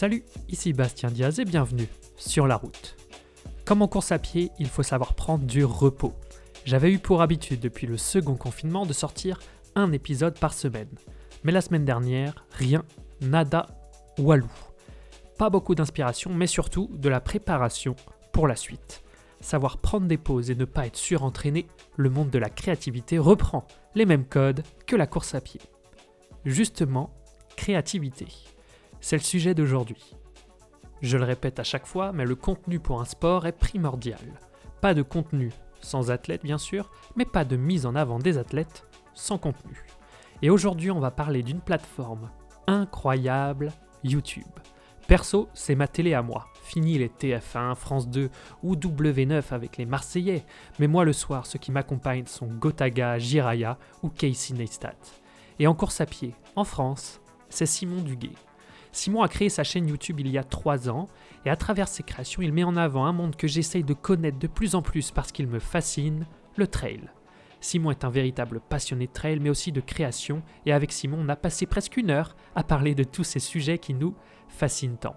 Salut, ici Bastien Diaz et bienvenue sur la route. Comme en course à pied, il faut savoir prendre du repos. J'avais eu pour habitude depuis le second confinement de sortir un épisode par semaine. Mais la semaine dernière, rien, nada, walou. Pas beaucoup d'inspiration, mais surtout de la préparation pour la suite. Savoir prendre des pauses et ne pas être surentraîné, le monde de la créativité reprend les mêmes codes que la course à pied. Justement, créativité. C'est le sujet d'aujourd'hui. Je le répète à chaque fois, mais le contenu pour un sport est primordial. Pas de contenu sans athlète bien sûr, mais pas de mise en avant des athlètes sans contenu. Et aujourd'hui on va parler d'une plateforme incroyable, YouTube. Perso, c'est ma télé à moi. Fini les TF1, France 2 ou W9 avec les Marseillais. Mais moi le soir, ceux qui m'accompagnent sont Gotaga, Jiraya ou Casey Neistat. Et en course à pied, en France, c'est Simon Duguay. Simon a créé sa chaîne YouTube il y a 3 ans et à travers ses créations, il met en avant un monde que j'essaye de connaître de plus en plus parce qu'il me fascine, le trail. Simon est un véritable passionné de trail mais aussi de création et avec Simon, on a passé presque une heure à parler de tous ces sujets qui nous fascinent tant.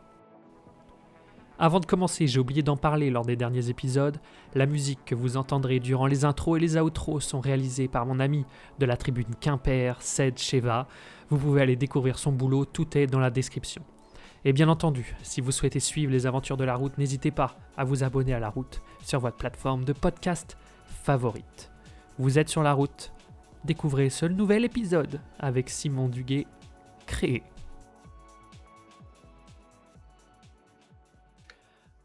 Avant de commencer, j'ai oublié d'en parler lors des derniers épisodes. La musique que vous entendrez durant les intros et les outros sont réalisées par mon ami de la tribune Quimper, Ced Sheva. Vous pouvez aller découvrir son boulot, tout est dans la description. Et bien entendu, si vous souhaitez suivre les aventures de la route, n'hésitez pas à vous abonner à la route sur votre plateforme de podcast favorite. Vous êtes sur la route, découvrez ce nouvel épisode avec Simon Duguet, créé.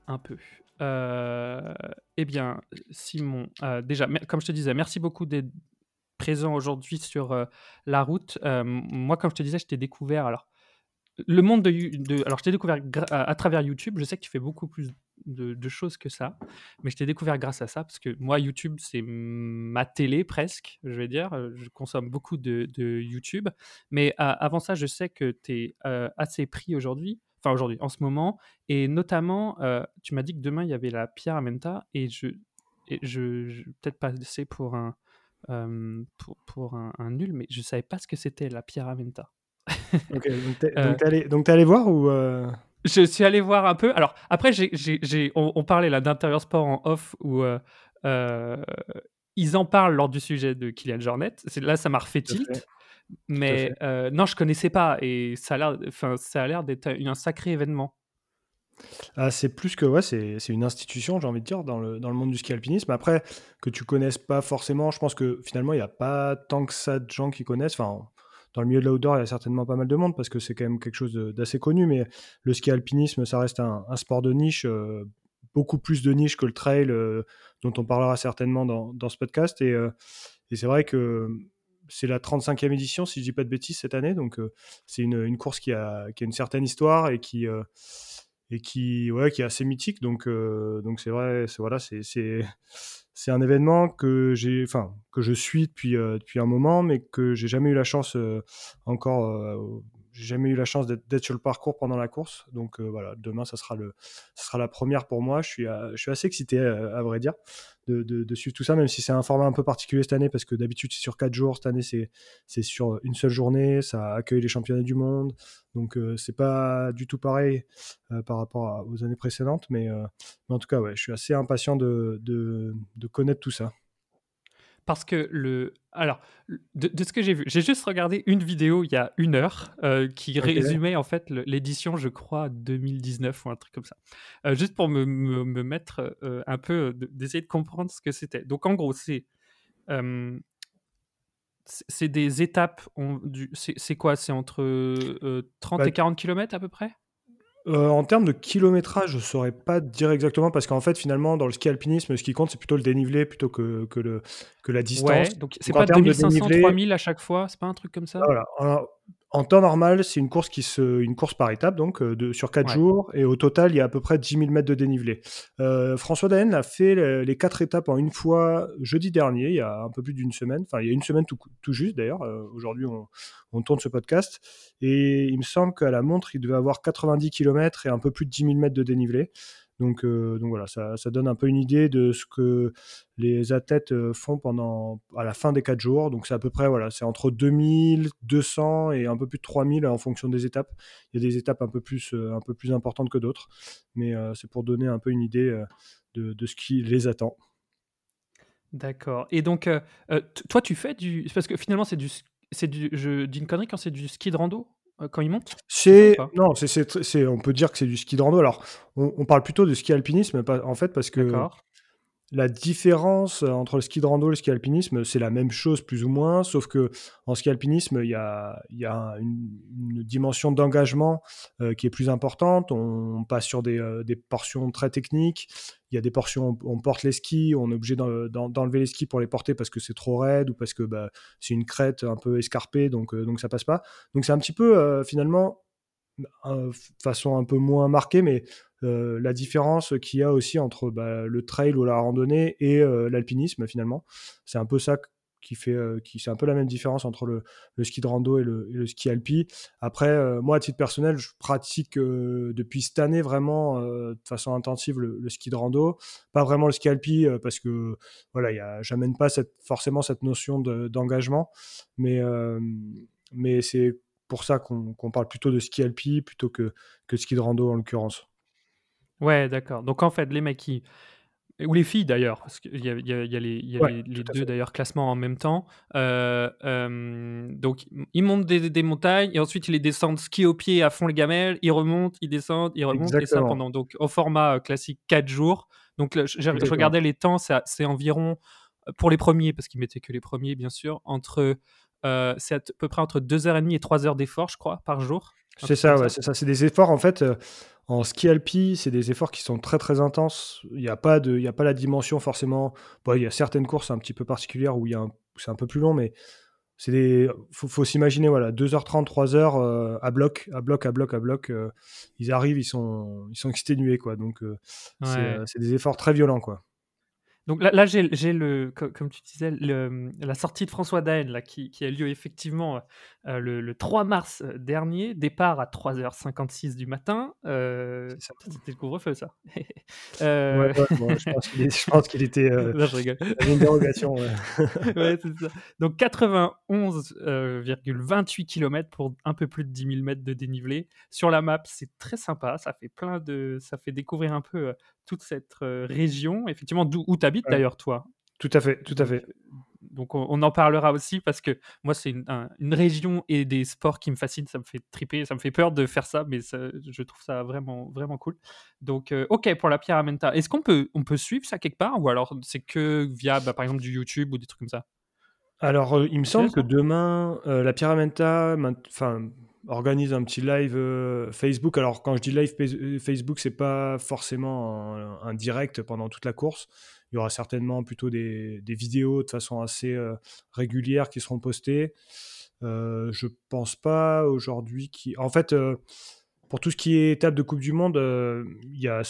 Un peu. Euh, eh bien, Simon, euh, déjà, comme je te disais, merci beaucoup d'être présent aujourd'hui sur euh, la route. moi, comme je te disais, je t'ai découvert. Alors, le monde de, alors je t'ai découvert à, travers YouTube. Je sais que tu fais beaucoup plus de, choses que ça, mais je t'ai découvert grâce à ça parce que moi YouTube c'est ma télé presque, je vais dire. Je consomme beaucoup de, YouTube, mais avant ça, je sais que tu es euh, assez pris aujourd'hui, enfin aujourd'hui, en ce moment, et notamment, euh, tu m'as dit que demain il y avait la Pierre Amenta et je, et je peut-être passer pour un euh, pour, pour un, un, nul, mais je savais pas ce que c'était la Pierre Amenta donc t'es allé, allé, voir ou euh? Je suis allé voir un peu. Alors après, j'ai, on, parlait là d'intérieur sport en off où euh, euh, ils en parlent lors du sujet de Kylian Jornet. Là, ça m'a refait tilt. Mais non, je connaissais pas et ça a l'air, enfin, ça a l'air d'être un sacré événement. Ah, c'est plus que ouais, c'est, une institution, j'ai envie de dire, dans le, dans le monde du ski alpinisme. Après, que tu connaisses pas forcément, je pense que finalement, il n'y a pas tant que ça de gens qui connaissent. Enfin, dans le milieu de l'outdoor, il y a certainement pas mal de monde parce que c'est quand même quelque chose d'assez connu, mais le ski alpinisme, ça reste un, sport de niche, euh, beaucoup plus de niche que le trail, euh, dont on parlera certainement dans, dans ce podcast. Et, euh, et c'est vrai que c'est la 35e édition, si je dis pas de bêtises, cette année. Donc, c'est une, une, course qui a, qui a, une certaine histoire et qui, et qui, ouais, qui est assez mythique. Donc, donc c'est vrai, c'est voilà, c'est c'est un événement que j'ai, enfin, que je suis depuis, euh, depuis un moment, mais que j'ai jamais eu la chance euh, encore, euh, j'ai jamais eu la chance d'être sur le parcours pendant la course. Donc voilà, demain, ça sera, le, sera la première pour moi. Je suis, je suis assez excité, à vrai dire de, suivre tout ça, même si c'est un format un peu particulier cette année, parce que d'habitude c'est sur 4 jours, cette année c'est sur une seule journée, ça accueille les championnats du monde, donc euh, c'est pas du tout pareil euh, par rapport aux années précédentes, mais, euh, mais, en tout cas, ouais, je suis assez impatient de, de connaître tout ça parce que le. Alors, de, ce que j'ai vu, j'ai juste regardé une vidéo il y a une heure euh, qui résumait en fait l'édition, je crois, 2019 ou un truc comme ça. Euh, juste pour me, me, mettre euh, un peu, d'essayer de comprendre ce que c'était. Donc, en gros, c'est. c'est des étapes. C'est quoi? C'est entre 30 bah et 40 km à peu près? Euh, en termes de kilométrage, je ne saurais pas dire exactement parce qu'en fait, finalement, dans le ski alpinisme, ce qui compte, c'est plutôt le dénivelé plutôt que, que, le, que la distance. Ouais, donc c'est pas 2500, 3000 à chaque fois, c'est pas un truc comme ça? Voilà. En temps normal, c'est une course qui se, une course par étape, donc euh, de, sur 4 jours, et au total, il y a à peu près 10 000 mètres de dénivelé. Euh, François Daen a fait les, 4 quatre étapes en une fois jeudi dernier, il y a un peu plus d'une semaine, enfin il y a une semaine tout, tout juste d'ailleurs. Euh, aujourd'hui, on, on, tourne ce podcast, et il me semble qu'à la montre, il devait avoir 90 km et un peu plus de 10 000 mètres de dénivelé. Donc, donc voilà, ça, donne un peu une idée de ce que les athlètes font pendant à la fin des 4 jours. Donc c'est à peu près, voilà, c'est entre 2000, 200 et un peu plus de 3000 en fonction des étapes. Il y a des étapes un peu plus, un peu plus importantes que d'autres, mais c'est pour donner un peu une idée de, ce qui les attend. D'accord. Et donc, euh, euh, toi, tu fais du. Parce que finalement, c'est du. C'est du. Je dis une connerie quand c'est du ski de rando? euh, quand il monte C'est non, c'est on peut dire que c'est du ski de rando. Alors, on, on, parle plutôt de ski alpinisme, en fait, parce que la différence entre le ski de rando et le ski alpinisme, c'est la même chose plus ou moins, sauf que en ski alpinisme, il y a, y a une, dimension d'engagement qui est plus importante. On, passe sur des, des, portions très techniques. Il y a des portions où on porte les skis, on est obligé d'enlever les skis pour les porter parce que c'est trop raide ou parce que bah, c'est une crête un peu escarpée, donc, donc ça passe pas. Donc c'est un petit peu finalement façon un peu moins marquée, mais euh, la différence qu'il y a aussi entre bah, le trail ou la randonnée et euh, l'alpinisme finalement. C'est un peu ça qui fait, euh, qui c'est un peu la même différence entre le, ski de rando et le, ski alpi. Après, moi à titre personnel, je pratique depuis cette année vraiment de façon intensive le, ski de rando, pas vraiment le ski alpi parce que voilà, j'amène pas cette, forcément cette notion d'engagement, mais mais c'est pour ça qu'on, parle plutôt de ski alpi plutôt que, que ski de rando en l'occurrence. Ouais, d'accord. Donc en fait, les mecs qui ou les filles d'ailleurs, parce qu'il y a, y a, y a les, y a les, deux d'ailleurs classements en même temps. Euh, euh, donc ils montent des, des, montagnes et ensuite ils les descendent ski au pied à fond les gamelles, ils remontent, ils descendent, ils remontent et ça pendant donc au format euh, classique 4 jours. Donc je regardais les temps, c'est environ pour les premiers parce qu'ils mettaient que les premiers bien sûr entre c'est à peu près entre 2h30 et 3h d'effort, je crois, par jour. C'est ça, ouais, c'est ça. C'est des efforts en fait. En ski alpi, c'est des efforts qui sont très très intenses. Il n'y a, pas de, il a pas la dimension forcément. Bon, il y a certaines courses un petit peu particulières où, c'est un peu plus long, mais c'est des faut, faut s'imaginer voilà 2h30 3h euh, à bloc à bloc à bloc à bloc euh, ils arrivent ils sont ils sont exténués quoi donc euh, c'est des efforts très violents quoi donc là, là j'ai le, comme tu disais, le, la sortie de François Daen là, qui, qui a lieu effectivement euh, le, le, 3 mars euh, dernier, départ à 3h56 du matin. Euh, C'était le couvre-feu, ça. euh... ouais, bon, je pense qu'il était. Non, je rigole. Une dérogation. Ouais. ouais c'est ça. Donc 91,28 km pour un peu plus de 10 000 mètres de dénivelé. Sur la map, c'est très sympa. Ça fait plein de. Ça fait découvrir un peu toute cette région, effectivement, d'où où tu habites d'ailleurs, toi. Tout à fait, tout à fait. Donc on, en parlera aussi parce que moi c'est une, région et des sports qui me fascinent, ça me fait triper, ça me fait peur de faire ça, mais je trouve ça vraiment vraiment cool. Donc ok pour la Pyramenta, est-ce qu'on peut on peut suivre ça quelque part ou alors c'est que via bah, par exemple du YouTube ou des trucs comme ça? Alors il me semble que demain la Pyramenta, enfin organise un petit live euh, Facebook. Alors quand je dis live euh, Facebook, c'est pas forcément un, direct pendant toute la course. Il y aura certainement plutôt des, vidéos de façon assez euh, régulière qui seront postées. je pense pas aujourd'hui qui. En fait, pour tout ce qui est étape de Coupe du Monde, il y, a,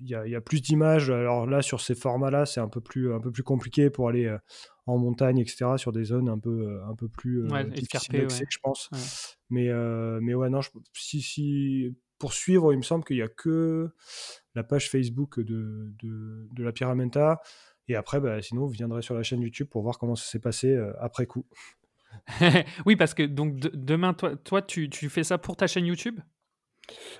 y, a, plus d'images. Alors là, sur ces formats-là, c'est un un peu plus compliqué pour aller en montagne, etc., sur des zones un peu, un peu plus difficiles d'accès, je pense. Mais, mais ouais, non, si, si, pour suivre, il me semble qu'il n'y a que la page Facebook de, de, de la Pyramenta. Et après, bah, sinon, vous viendrez sur la chaîne YouTube pour voir comment ça s'est passé après coup. oui, parce que donc demain, toi, toi tu, tu, fais ça pour ta chaîne YouTube?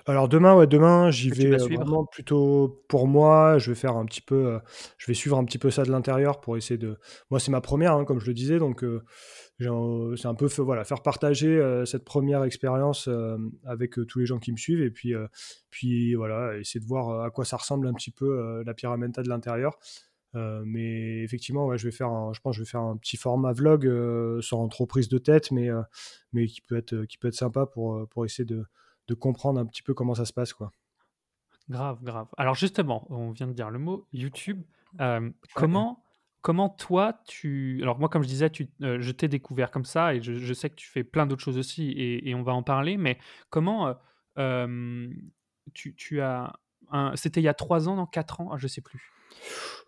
Alors demain, ouais, demain, j'y vais vraiment plutôt pour moi. Je vais faire un petit peu, je vais suivre un petit peu ça de l'intérieur pour essayer de. Moi, c'est ma première, hein, comme je le disais, donc c'est un peu voilà faire partager cette première expérience avec tous les gens qui me suivent et puis puis voilà essayer de voir à quoi ça ressemble un petit peu la Pyramenta de l'intérieur. mais effectivement, ouais, je vais faire, je pense, je vais faire un petit format vlog sans trop prise de tête, mais mais qui peut être qui peut être sympa pour pour essayer de de comprendre un petit peu comment ça se passe. quoi. Grave, grave. Alors justement, on vient de dire le mot YouTube. Euh, comment, comment toi, tu... Alors moi, comme je disais, tu, euh, je t'ai découvert comme ça et je, sais que tu fais plein d'autres choses aussi et, on va en parler, mais comment euh, tu, tu, as... C'était il y a trois ans, dans quatre ans, ah, je sais plus.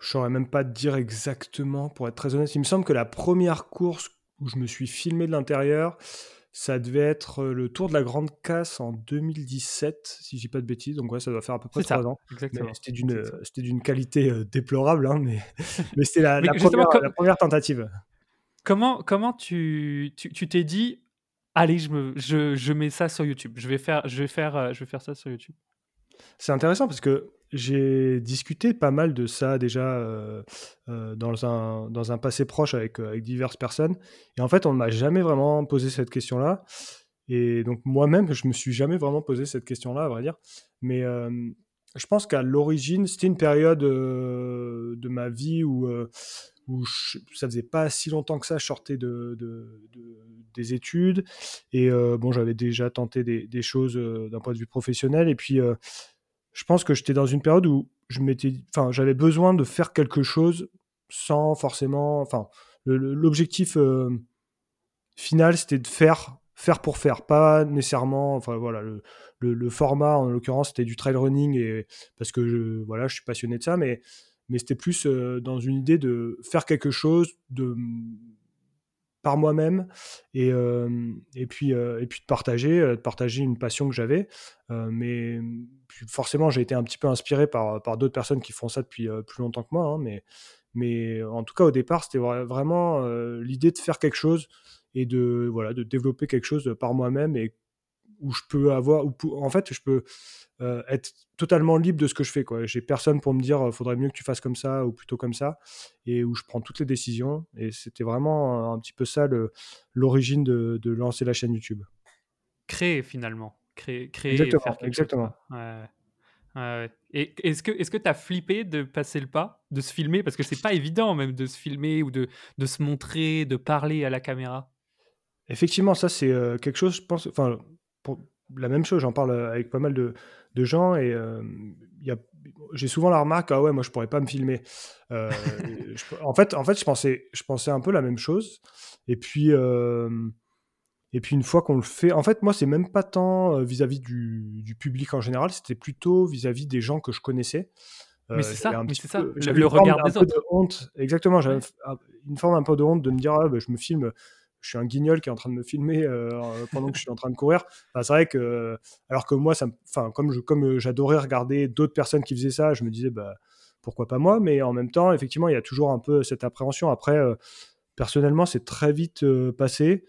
Je saurais même pas te dire exactement, pour être très honnête. Il me semble que la première course où je me suis filmé de l'intérieur, ça devait être le Tour de la Grande Casse en 2017, si je dis pas de bêtises. Donc ouais, ça doit faire à peu près trois ans. C'était d'une, c'était d'une qualité déplorable, hein, mais, mais c'était la, première, tentative. Comment, comment tu, tu, tu t'es dit, allez, je, me, je, je, mets ça sur YouTube. Je vais faire, je vais faire, je vais faire ça sur YouTube. C'est intéressant parce que j'ai discuté pas mal de ça déjà euh, euh, dans, un, dans un passé proche avec, euh, avec diverses personnes. Et en fait, on ne m'a jamais vraiment posé cette question-là. Et donc moi-même, je me suis jamais vraiment posé cette question-là, à vrai dire. Mais je pense qu'à l'origine, c'était une période de ma vie où, où ça faisait pas si longtemps que ça, je sortais de, des études. Et bon, j'avais déjà tenté des, des choses d'un point de vue professionnel. Et puis je pense que j'étais dans une période où je m'étais, enfin, j'avais besoin de faire quelque chose sans forcément, enfin, l'objectif euh, final, c'était de faire, faire pour faire, pas nécessairement, enfin voilà, le, format en l'occurrence c'était du trail running et parce que je, voilà, je suis passionné de ça, mais mais c'était plus euh, dans une idée de faire quelque chose, de par moi-même et, et, puis, et puis de partager, de partager une passion que j'avais. mais forcément, j'ai été un petit peu inspiré par, par d'autres personnes qui font ça depuis plus longtemps que moi. Hein, mais, mais en tout cas, au départ, c'était vraiment l'idée de faire quelque chose et de, voilà, de développer quelque chose par moi-même et où je peux avoir, où, en fait, je peux euh, être totalement libre de ce que je fais. Quoi. J'ai personne pour me dire, il faudrait mieux que tu fasses comme ça ou plutôt comme ça, et où je prends toutes les décisions. Et c'était vraiment un petit peu ça l'origine de, de, lancer la chaîne YouTube. Créer finalement, créer, créer exactement, faire quelque exactement. Ouais. Et est-ce que est-ce que tu as flippé de passer le pas, de se filmer? Parce que c'est pas évident même de se filmer ou de, de se montrer, de parler à la caméra. Effectivement, ça c'est euh, quelque chose, je pense, enfin la même chose, j'en parle avec pas mal de, de gens et euh, j'ai souvent la remarque ah ouais moi je pourrais pas me filmer euh, en fait en fait je pensais je pensais un peu la même chose et puis euh, et puis une fois qu'on le fait en fait moi c'est même pas tant vis-à-vis du, du, public en général c'était plutôt vis-à-vis des gens que je connaissais mais c'est ça, mais c'est ça, le regard des autres. De honte. Exactement, j'avais une forme un peu de honte de me dire ah, bah, je me filme je suis un guignol qui est en train de me filmer euh, pendant que je suis en train de courir. c'est vrai que, alors que moi, enfin, comme euh, j'adorais regarder d'autres personnes qui faisaient ça, je me disais, bah, pourquoi pas moi? Mais en même temps, effectivement, il y a toujours un peu cette appréhension. Après, euh, personnellement, c'est très vite passé.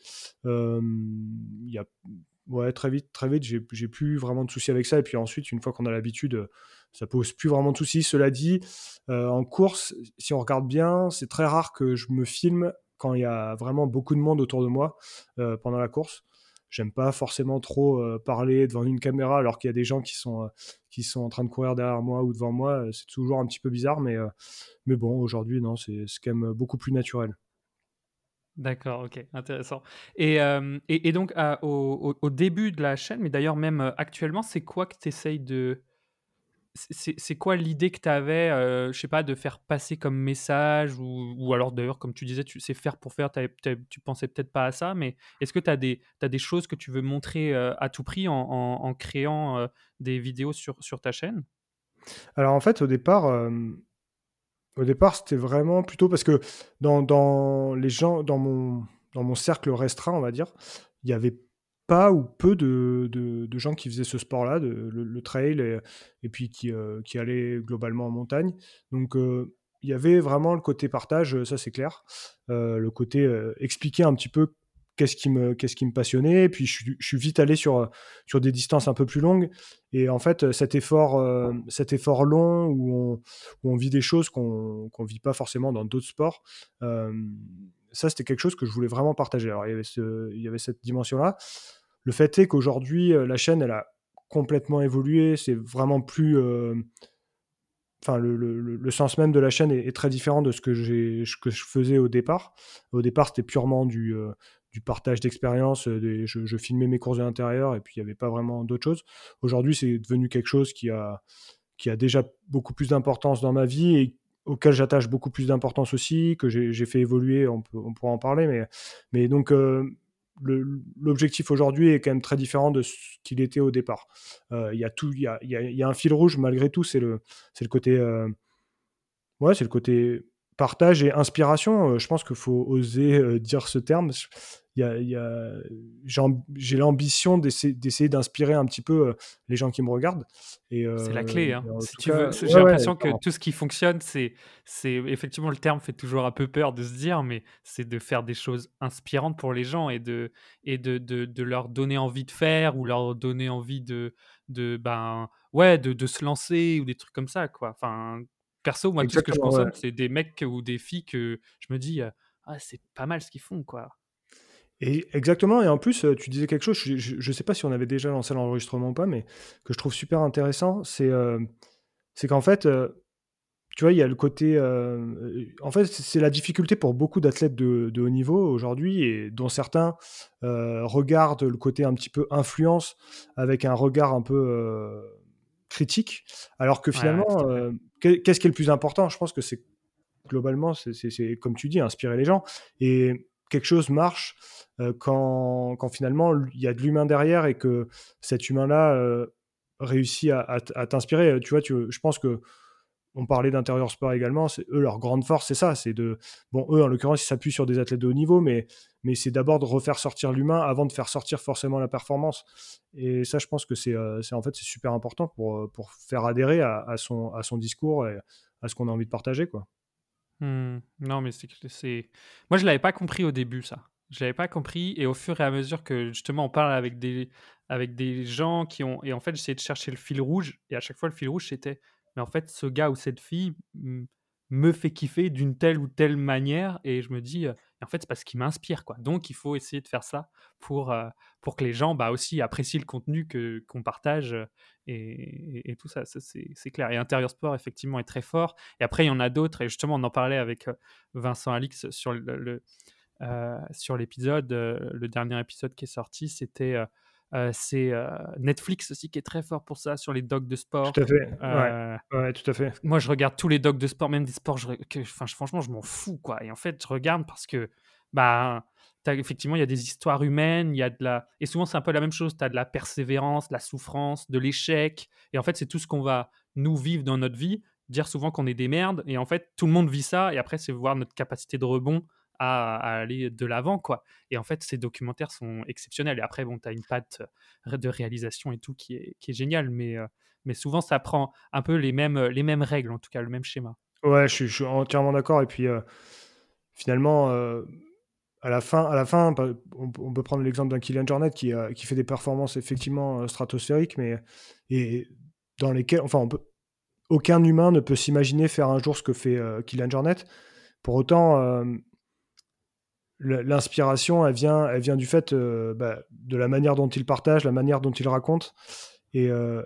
Ouais, très vite, très vite, j'ai, j'ai plus vraiment de soucis avec ça. Et puis ensuite, une fois qu'on a l'habitude, ça pose plus vraiment de soucis. Cela dit, en course, si on regarde bien, c'est très rare que je me filme quand il y a vraiment beaucoup de monde autour de moi euh, pendant la course. J'aime pas forcément trop euh, parler devant une caméra alors qu'il y a des gens qui sont, euh, qui sont en train de courir derrière moi ou devant moi. C'est toujours un petit peu bizarre, mais, mais bon, aujourd'hui, non, c'est quand même beaucoup plus naturel. D'accord, ok, intéressant. Et, et, donc, au, au, début de la chaîne, mais d'ailleurs même actuellement, c'est quoi que tu essayes de, c'est quoi l'idée que tu avais, euh, je sais pas, de faire passer comme message ou, alors d'ailleurs, comme tu disais, tu sais faire pour faire, tu pensais peut-être pas à ça, mais est-ce que tu as des, choses que tu veux montrer euh, à tout prix en, créant euh, des vidéos sur, sur ta chaîne? Alors en fait, au départ, au départ c'était vraiment plutôt parce que dans, dans, les gens, dans mon, dans mon cercle restreint, on va dire, il y avait pas ou peu de, gens qui faisaient ce sport-là, le, trail, et, puis qui, euh, qui, allaient globalement en montagne. Donc euh, il y avait vraiment le côté partage, ça c'est clair, euh, le côté expliquer un petit peu qu'est-ce qui me passionnait. Et puis je, suis vite allé sur des distances un peu plus longues. Et en fait cet effort cet effort long où on, vit des choses qu'on qu'on vit pas forcément dans d'autres sports ça c'était quelque chose que je voulais vraiment partager. Alors il y avait cette dimension là le fait est qu'aujourd'hui, euh, la chaîne, elle a complètement évolué. C'est vraiment plus. Euh, enfin, le, sens même de la chaîne est, très différent de ce que, je faisais au départ. Au départ, c'était purement du, euh, partage d'expérience. Je, filmais mes courses de l'intérieur et puis il n'y avait pas vraiment d'autre chose. Aujourd'hui, c'est devenu quelque chose qui a, déjà beaucoup plus d'importance dans ma vie et auquel j'attache beaucoup plus d'importance aussi, que j'ai fait évoluer, on, pourra en parler. Mais donc, l'objectif aujourd'hui est quand même très différent de ce qu'il était au départ. Euh, il y a y a, un fil rouge malgré tout, c'est le, le côté, euh, ouais, c'est le côté partage et inspiration. je pense qu'il faut oser dire ce terme y a, j'ai l'ambition d'essayer d'inspirer un petit peu euh, les gens qui me regardent. c'est la clé. Euh, hein. Si tu veux, j'ai l'impression que tout ce qui fonctionne, c'est, c'est effectivement le terme fait toujours un peu peur de se dire, mais c'est de faire des choses inspirantes pour les gens et de, et de, de, de leur donner envie de faire ou leur donner envie de, de ben ouais, de, de se lancer ou des trucs comme ça quoi. Enfin, perso, moi, tout ce que je consomme, c'est des mecs ou des filles que je me dis, ah, c'est pas mal ce qu'ils font quoi. Et exactement, et en plus, tu disais quelque chose, je ne sais pas si on avait déjà lancé l'enregistrement ou pas, mais que je trouve super intéressant, c'est euh, qu'en fait, euh, tu vois, il y a le côté... en fait, c'est la difficulté pour beaucoup d'athlètes de, de, haut niveau aujourd'hui, et dont certains regardent le côté un petit peu influence avec un regard un peu critique, alors que finalement, qu'est-ce qui est le plus important? Je pense que c'est globalement, c'est comme tu dis, inspirer les gens. Et quelque chose marche euh, quand, finalement il y a de l'humain derrière et que cet humain-là euh, réussit à, t'inspirer. Tu vois, je pense que on parlait d'intérieur sport également. C'est eux leur grande force, c'est ça. C'est de bon, eux en l'occurrence, ils s'appuient sur des athlètes de haut niveau, mais mais c'est d'abord de refaire sortir l'humain avant de faire sortir forcément la performance. Et ça, je pense que c'est euh, en fait c'est super important pour pour faire adhérer à, son à son discours et à ce qu'on a envie de partager, quoi. Mmh. Non, mais c'est Moi, je l'avais pas compris au début, ça. Je l'avais pas compris et au fur et à mesure que justement on parle avec des avec des gens qui ont et en fait j'essayais de chercher le fil rouge et à chaque fois le fil rouge c'était mais en fait ce gars ou cette fille me fait kiffer d'une telle ou telle manière et je me dis en fait c'est parce qu'il m'inspire quoi. Donc il faut essayer de faire ça pour pour que les gens bah aussi apprécient le contenu que qu'on partage et, et, tout ça, c'est clair. Et intérieur sport effectivement est très fort. Et après il y en a d'autres. Et justement on en parlait avec Vincent Alix sur le, sur l'épisode le dernier épisode qui est sorti. C'était c'est Netflix aussi qui est très fort pour ça sur les docs de sport. Tout à fait. ouais. tout à fait. Moi, je regarde tous les docs de sport, même des sports que, franchement, je m'en fous quoi. Et en fait, je regarde parce que bah effectivement, il y a des histoires humaines, il y a de la et souvent c'est un peu la même chose. Tu as de la persévérance, de la souffrance, de l'échec. Et en fait, c'est tout ce qu'on va nous vivre dans notre vie. Dire souvent qu'on est des merdes. Et en fait, tout le monde vit ça. Et après, c'est voir notre capacité de rebond à, aller de l'avant, quoi. Et en fait, ces documentaires sont exceptionnels. Et après, bon, tu as une patte euh, de réalisation et tout qui est, qui est génial, mais, euh, mais souvent, ça prend un peu les mêmes, les mêmes règles, en tout cas, le même schéma. Ouais, je, suis entièrement d'accord. Et puis, euh, finalement, à la fin, à la fin on, peut prendre l'exemple d'un Kylian Jornet qui, qui fait des performances effectivement stratosphériques, mais et dans lesquelles, enfin, on peut, aucun humain ne peut s'imaginer faire un jour ce que fait Kylian Jornet. Pour autant, l'inspiration, elle vient, elle vient du fait euh, bah, de la manière dont il partage, la manière dont il raconte. Et, euh,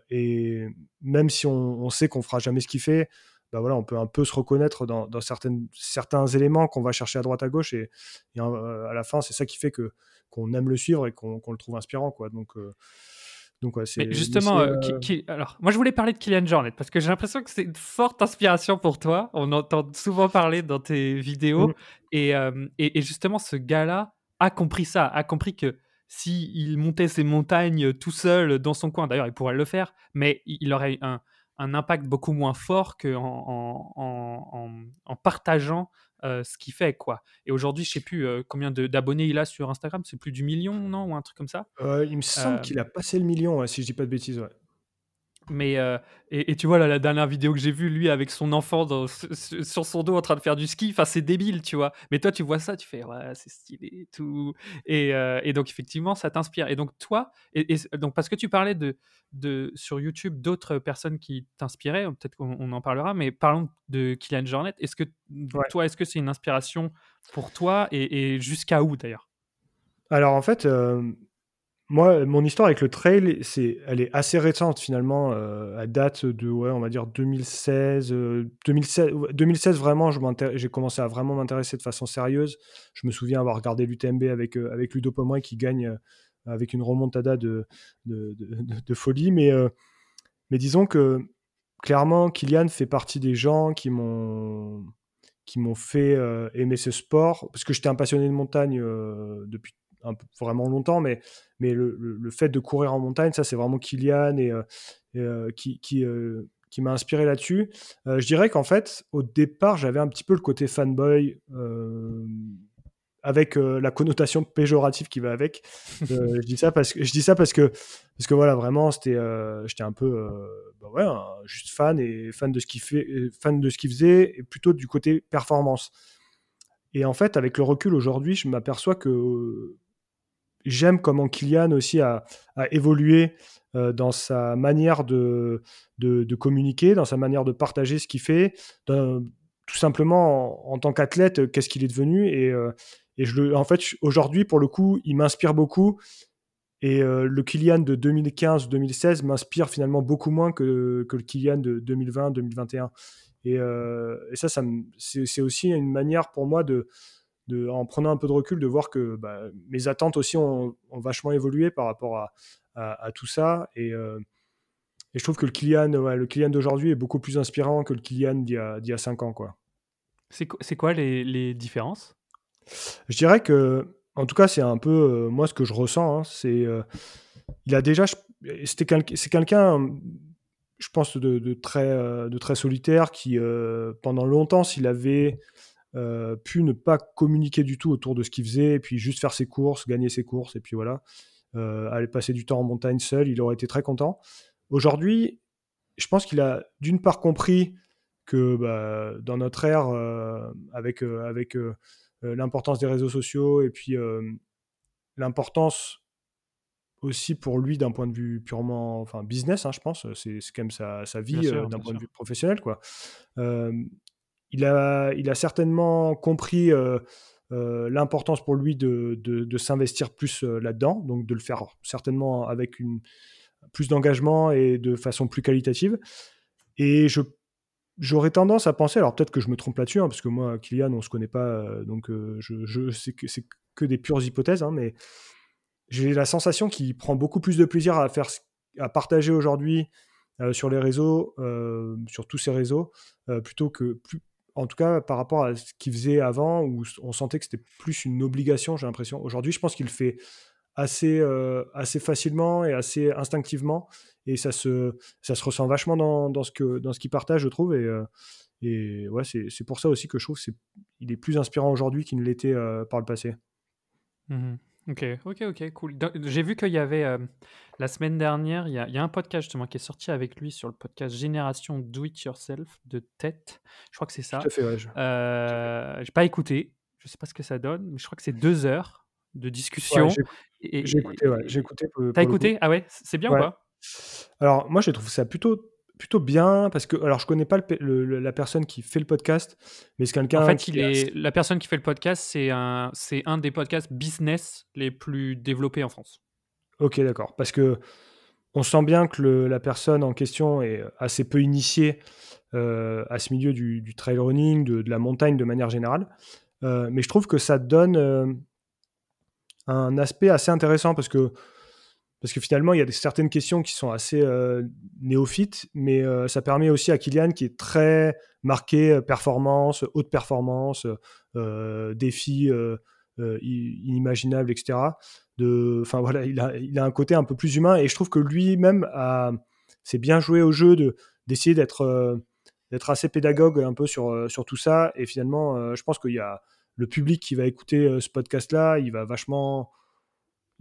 même si on, sait qu'on fera jamais ce qu'il fait, bah voilà, on peut un peu se reconnaître dans, certains éléments qu'on va chercher à droite à gauche. Et, euh, à la fin, c'est ça qui fait que qu'on aime le suivre et qu'on le trouve inspirant. Quoi. Donc, donc, justement, euh, alors, moi je voulais parler de Kylian Jornet parce que j'ai l'impression que c'est une forte inspiration pour toi. On entend souvent parler dans tes vidéos. Mmh. Euh, et, et, justement, ce gars-là a compris ça, a compris que s'il il montait ses montagnes tout seul dans son coin, d'ailleurs il pourrait le faire, mais il aurait un, un impact beaucoup moins fort qu'en en, en, en, partageant euh, ce qu'il fait, quoi. Et aujourd'hui, je sais plus euh, combien d'abonnés il a sur Instagram, c'est plus du million, non Ou un truc comme ça? Euh, Il me semble qu'il a passé le million, si je dis pas de bêtises, ouais. Mais euh, et, tu vois là, la dernière vidéo que j'ai vue, lui avec son enfant sur son dos en train de faire du ski, enfin c'est débile, tu vois. Mais toi tu vois ça, tu fais ouais c'est stylé et tout. Et, euh, et, donc effectivement ça t'inspire. Et donc toi, et, donc parce que tu parlais de, de sur YouTube d'autres personnes qui t'inspiraient, peut-être qu'on en parlera, mais parlons de Kylian Jornet. Est-ce que toi est-ce que c'est une inspiration pour toi et, jusqu'à où d'ailleurs? Alors en fait. Euh, moi, mon histoire avec le trail, c'est, elle est assez récente finalement. Euh, à date de, on va dire 2016. 2016, 2016 vraiment, j'ai commencé à vraiment m'intéresser de façon sérieuse. Je me souviens avoir regardé l'UTMB avec, euh, avec Ludo Pomeroy qui gagne euh, avec une remontada de, de, folie. Mais, mais disons que clairement, Kylian fait partie des gens qui m'ont qui m'ont fait aimer ce sport parce que j'étais un passionné de montagne depuis vraiment longtemps, mais, mais le, le, fait de courir en montagne, ça c'est vraiment Kylian et, euh, euh, qui, qui, euh, qui m'a inspiré là-dessus. je dirais qu'en fait, au départ, j'avais un petit peu le côté fanboy avec la connotation péjorative qui va avec. je dis ça parce que je dis ça parce que parce que voilà vraiment c'était j'étais un peu bah ouais, juste fan et fan de ce qu'il fait fan de ce qu'il faisait et plutôt du côté performance. Et en fait, avec le recul aujourd'hui, je m'aperçois que j'aime comment Kylian aussi a, évolué dans sa manière de, communiquer, dans sa manière de partager ce qu'il fait, tout simplement en, tant qu'athlète, qu'est-ce qu'il est devenu. Et, le, en fait, aujourd'hui, pour le coup, il m'inspire beaucoup. Et le Kylian de 2015-2016 m'inspire finalement beaucoup moins que, le Kylian de 2020-2021. Et, ça c'est aussi une manière pour moi de, de, en prenant un peu de recul, de voir que bah, mes attentes aussi ont, vachement évolué par rapport à, à, tout ça. Et, et, je trouve que le Kylian, le Kylian d'aujourd'hui est beaucoup plus inspirant que le Kylian d'il y a 5 ans. Quoi. C'est quoi les, les différences? Je dirais que, en tout cas, c'est un peu moi ce que je ressens. Hein, c'est il a déjà, c'est quelqu'un je pense, de, très, euh, de très solitaire qui, euh, pendant longtemps, s'il avait euh, pu ne pas communiquer du tout autour de ce qu'il faisait, et puis juste faire ses courses, gagner ses courses, et puis voilà, aller passer du temps en montagne seul, il aurait été très content. Aujourd'hui, je pense qu'il a d'une part compris que bah, dans notre ère, avec, avec l'importance des réseaux sociaux et puis l'importance aussi pour lui d'un point de vue purement enfin business, hein, je pense. C'est quand même sa, sa vie euh, d'un point de vue professionnel. Quoi. Il, a, il a certainement compris l'importance pour lui de, de, s'investir plus là-dedans, donc de le faire certainement avec une, plus d'engagement et de façon plus qualitative. Et je J'aurais tendance à penser, alors peut-être que je me trompe là-dessus, hein, parce que moi, Kylian, on se connaît pas, donc je, je c'est que des pures hypothèses, hein, mais j'ai la sensation qu'il prend beaucoup plus de plaisir à faire à partager aujourd'hui euh, sur les réseaux, euh, sur tous ces réseaux, euh, plutôt que plus, en tout cas par rapport à ce qu'il faisait avant, où on sentait que c'était plus une obligation, j'ai l'impression. Aujourd'hui, je pense qu'il le fait assez, assez facilement et assez instinctivement, et ça se, ça se ressent vachement dans, dans ce que dans ce qu'il partage, je trouve. Et, et ouais, c'est pour ça aussi que je trouve qu'il est plus inspirant aujourd'hui qu'il ne l'était par le passé. Mmh Ok, ok, ok, cool. J'ai vu qu'il y avait euh, la semaine dernière, il y, a, il y, a, un podcast justement qui est sorti avec lui sur le podcast Génération Do It Yourself de Tête. Je crois que c'est ça. Tout à fait, ouais. Je... Euh, j'ai pas écouté, je sais pas ce que ça donne, mais je crois que c'est deux heures de discussion. Ouais, j'ai écouté, ouais. J'ai écouté. T'as écouté? Ah ouais, c'est bien ou pas? Alors moi, je trouve ça plutôt plutôt bien parce que alors je connais pas le, la personne qui fait le podcast mais c'est quelqu'un en fait il est la personne qui fait le podcast c'est un c'est un des podcasts business les plus développés en France. Ok d'accord parce que on sent bien que le, la personne en question est assez peu initiée euh, à ce milieu du, du trail running de, de, la montagne de manière générale euh, mais je trouve que ça donne euh, un aspect assez intéressant parce que parce que finalement, il y a certaines questions qui sont assez euh, néophytes, mais euh, ça permet aussi à Kylian, qui est très marqué euh, performance, haute performance, défis inimaginables, etc. Enfin voilà, il a, il a, un côté un peu plus humain, et je trouve que lui-même s'est bien joué au jeu de d'essayer d'être d'être assez pédagogue un peu sur, sur tout ça. Et finalement, je pense qu'il y a le public qui va écouter ce podcast-là, il va vachement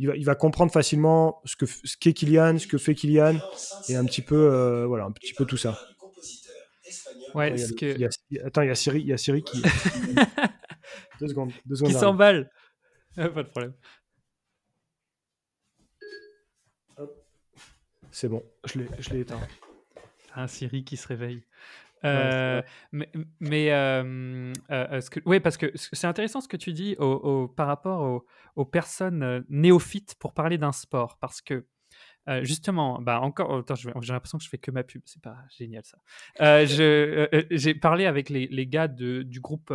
il va, comprendre facilement ce que ce qu'est Kylian, ce que fait Kylian, et un petit peu, euh, voilà, un petit peu tout ça. Ouais, attends, il y a, attends, il y a Siri, il y a Siri qui. deux secondes, deux secondes. Qui s'emballe. pas de problème. C'est bon, je l'ai éteint. Un Siri qui se réveille. Euh, mais, mais euh, euh, ce que, oui, parce que c'est intéressant ce que tu dis au, par rapport aux, personnes néophytes pour parler d'un sport, parce que justement, bah encore, j'ai l'impression que je fais que ma pub, c'est pas génial ça. j'ai parlé avec les, les gars de, du groupe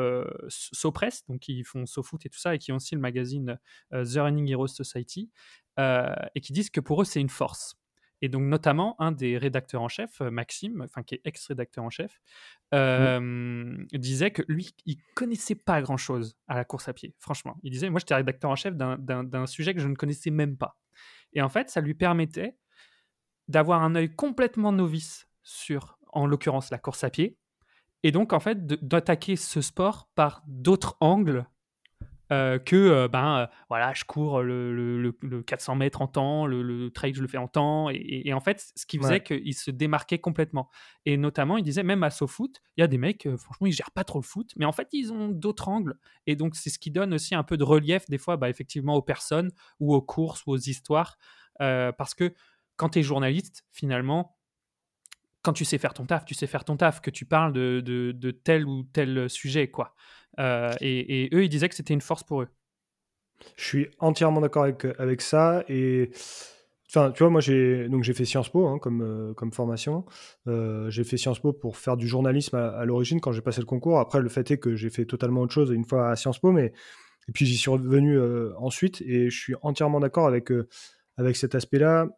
SoPress, donc qui font SoFoot et tout ça, et qui ont aussi le magazine The Running Heroes Society, et qui disent que pour eux c'est une force. Et donc, notamment, un des rédacteurs en chef, euh, Maxime, enfin, qui est ex-rédacteur en chef, disait que lui, il connaissait pas grand-chose à la course à pied, franchement. Il disait, moi, j'étais rédacteur en chef d'un sujet que je ne connaissais même pas. Et en fait, ça lui permettait d'avoir un œil complètement novice sur en l'occurrence la course à pied, et donc en fait d'attaquer ce sport par d'autres angles euh, que euh, ben euh, voilà je cours le, 400 mètres en temps le, trail je le fais en temps. Et, en fait ce qui faisait qu'il se démarquait complètement. Et notamment il disait même à SoFoot il y a des mecs franchement ils gèrent pas trop le foot mais en fait ils ont d'autres angles. Et donc c'est ce qui donne aussi un peu de relief des fois bah, effectivement aux personnes ou aux courses ou aux histoires parce que quand tu es journaliste finalement quand tu sais faire ton taf, tu sais faire ton taf, que tu parles de, de tel ou tel sujet, quoi. Euh, et, eux, ils disaient que c'était une force pour eux. Je suis entièrement d'accord avec, avec ça. Et enfin, tu vois, moi, j'ai donc j'ai fait Sciences Po hein, comme, euh, comme formation. Euh, j'ai fait Sciences Po pour faire du journalisme à, l'origine quand j'ai passé le concours. Après, le fait est que j'ai fait totalement autre chose une fois à Sciences Po, mais et puis j'y suis revenu ensuite. Et je suis entièrement d'accord avec avec cet aspect-là.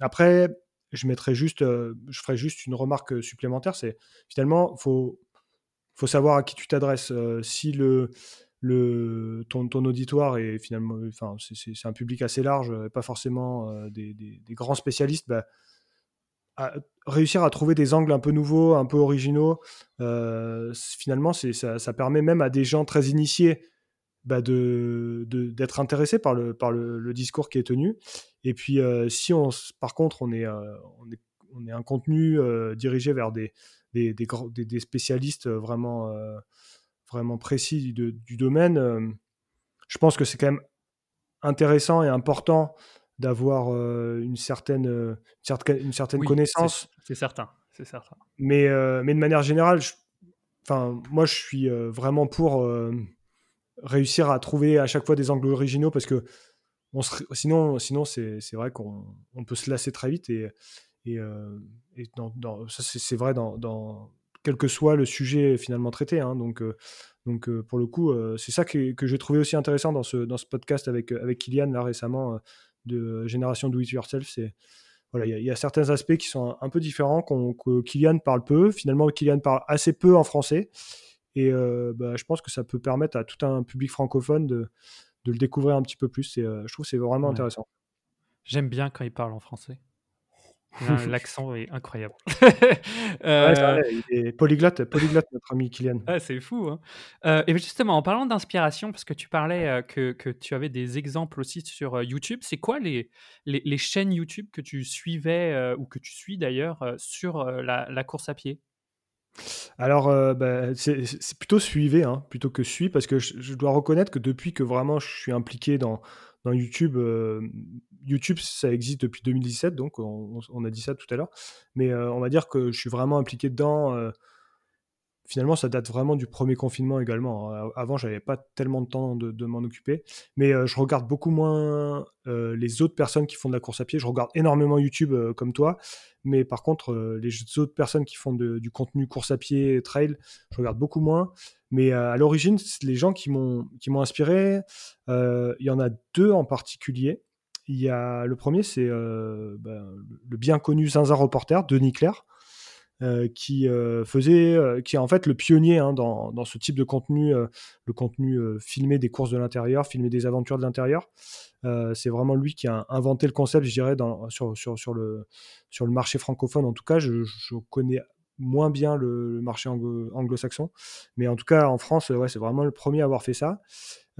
après, je mettrais juste, je ferais juste une remarque supplémentaire. C'est finalement, faut faut savoir à qui tu t'adresses. Euh, si le, le, ton, ton, auditoire est finalement, enfin, c'est un public assez large, pas forcément euh, des, des, grands spécialistes, bah, réussir à trouver des angles un peu nouveaux, un peu originaux, euh, finalement, ça, ça, permet même à des gens très initiés bah de, d'être intéressés par, le, par le, discours qui est tenu. Et puis, si on, par contre, on est, on est, on est un contenu dirigé vers des, des, des, spécialistes euh, vraiment, euh, vraiment précis du, du domaine, euh, je pense que c'est quand même intéressant et important d'avoir une certaine, une certaine connaissance. C'est certain, c'est certain. Mais, mais de manière générale, enfin, moi je suis vraiment pour réussir à trouver à chaque fois des angles originaux parce que on sinon, sinon c'est vrai qu'on on peut se lasser très vite et, et, dans, ça, c'est vrai dans, quel que soit le sujet finalement traité. Hein. donc, donc pour le coup, c'est ça que, que j'ai trouvé aussi intéressant dans ce, dans ce podcast avec, avec Kylian là récemment de Génération Do It Yourself. C'est voilà, il y, a certains aspects qui sont un, peu différents, que Kylian parle peu. Finalement, Kylian parle assez peu en français. Et bah, je pense que ça peut permettre à tout un public francophone de, de le découvrir un petit peu plus. Et je trouve que c'est vraiment intéressant. J'aime bien quand il parle en français. L'accent est incroyable. euh... il est polyglotte, polyglotte, notre ami Kylian. c'est fou. Hein. Euh, et justement, en parlant d'inspiration, parce que tu parlais euh, que, que, tu avais des exemples aussi sur euh, YouTube, c'est quoi les, les, les, chaînes YouTube que tu suivais ou que tu suis d'ailleurs sur la, la, course à pied? Alors, bah, c'est plutôt suivre, hein, plutôt que suis, parce que je, dois reconnaître que depuis que vraiment je suis impliqué dans, dans YouTube, YouTube, ça existe depuis 2017, donc on, a dit ça tout à l'heure. Mais on va dire que je suis vraiment impliqué dedans. Finalement, ça date vraiment du premier confinement également. Hein. Avant, j'avais pas tellement de temps de, m'en occuper. Mais je regarde beaucoup moins les autres personnes qui font de la course à pied. Je regarde énormément YouTube comme toi. Mais par contre, les autres personnes qui font du contenu course à pied, trail, je regarde beaucoup moins. Mais à l'origine, les gens qui m'ont inspiré, il y en a deux en particulier. Il y a le premier, c'est euh, ben, le bien connu Zinzin reporter Denis Claire, euh, qui euh, faisait, qui est en fait le pionnier hein, dans, dans, ce type de contenu, le contenu filmé des courses de l'intérieur, filmé des aventures de l'intérieur. c'est vraiment lui qui a inventé le concept, je dirais, sur, sur, sur, le, sur le marché francophone. En tout cas, je, connais moins bien le, marché anglo-saxon, mais en tout cas en France, ouais, c'est vraiment le premier à avoir fait ça.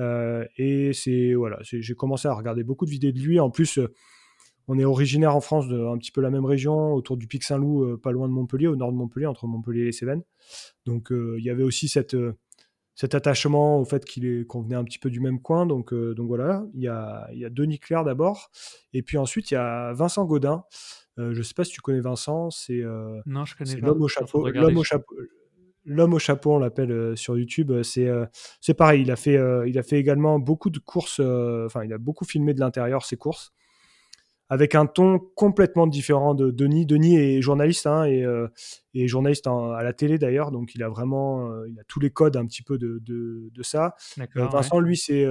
Euh, et c'est voilà, j'ai commencé à regarder beaucoup de vidéos de lui. En plus, euh, on est originaire en France de un petit peu la même région, autour du Pic Saint-Loup, euh, pas loin de Montpellier, au nord de Montpellier, entre Montpellier et les Cévennes. Donc il y avait aussi cette, cet attachement au fait qu'il qu'on venait un petit peu du même coin. Donc, donc voilà, il y a, il y a Denis Claire d'abord, et puis ensuite il y a Vincent Godin. je ne sais pas si tu connais Vincent, c'est non, je connais l'homme au chapeau, l'homme au chapeau, L'homme au chapeau, on l'appelle euh, sur YouTube. Euh, c'est euh, c'est pareil. Il a fait il a fait également beaucoup de courses. Enfin, il a beaucoup filmé de l'intérieur ses courses avec un ton complètement différent de Denis. Denis est journaliste hein, et, et, journaliste à la télé d'ailleurs, donc il a vraiment il a tous les codes un petit peu de, de, ça. Vincent, lui, c'est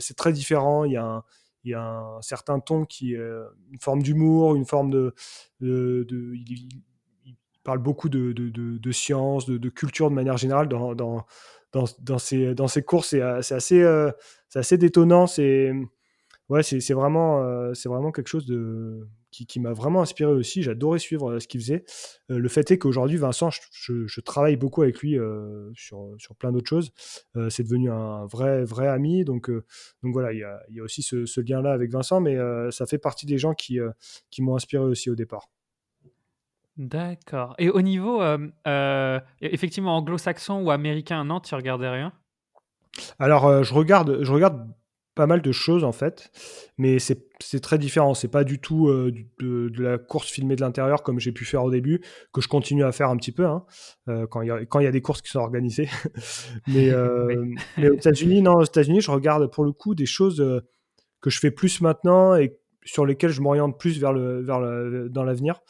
c'est très différent. Il y a un, il y a un certain ton qui est une forme d'humour, une forme de, de, parle beaucoup de, de, de, science, de, culture de manière générale dans, dans, dans, ces, dans ces courses. C'est assez, euh, assez détonnant. C'est ouais, c'est vraiment, c'est vraiment quelque chose de qui, m'a vraiment inspiré aussi. J'adorais suivre euh, ce qu'il faisait. Euh, le fait est qu'aujourd'hui, Vincent, je, travaille beaucoup avec lui euh, sur, sur plein d'autres choses. c'est devenu un vrai, vrai ami. Donc, donc voilà, il y a, y a, aussi ce, lien-là avec Vincent, mais ça fait partie des gens qui, qui m'ont inspiré aussi au départ. D'accord. Et au niveau, effectivement, anglo-saxon ou américain, non, tu regardais rien? Alors, je, regarde, je regarde pas mal de choses en fait, mais c'est très différent. C'est pas du tout euh, de, la course filmée de l'intérieur comme j'ai pu faire au début, que je continue à faire un petit peu hein, euh, quand il y, a des courses qui sont organisées. mais, euh, mais, aux États-Unis, non, aux États-Unis, je regarde pour le coup des choses que je fais plus maintenant et sur lesquelles je m'oriente plus vers le, vers le, dans l'avenir.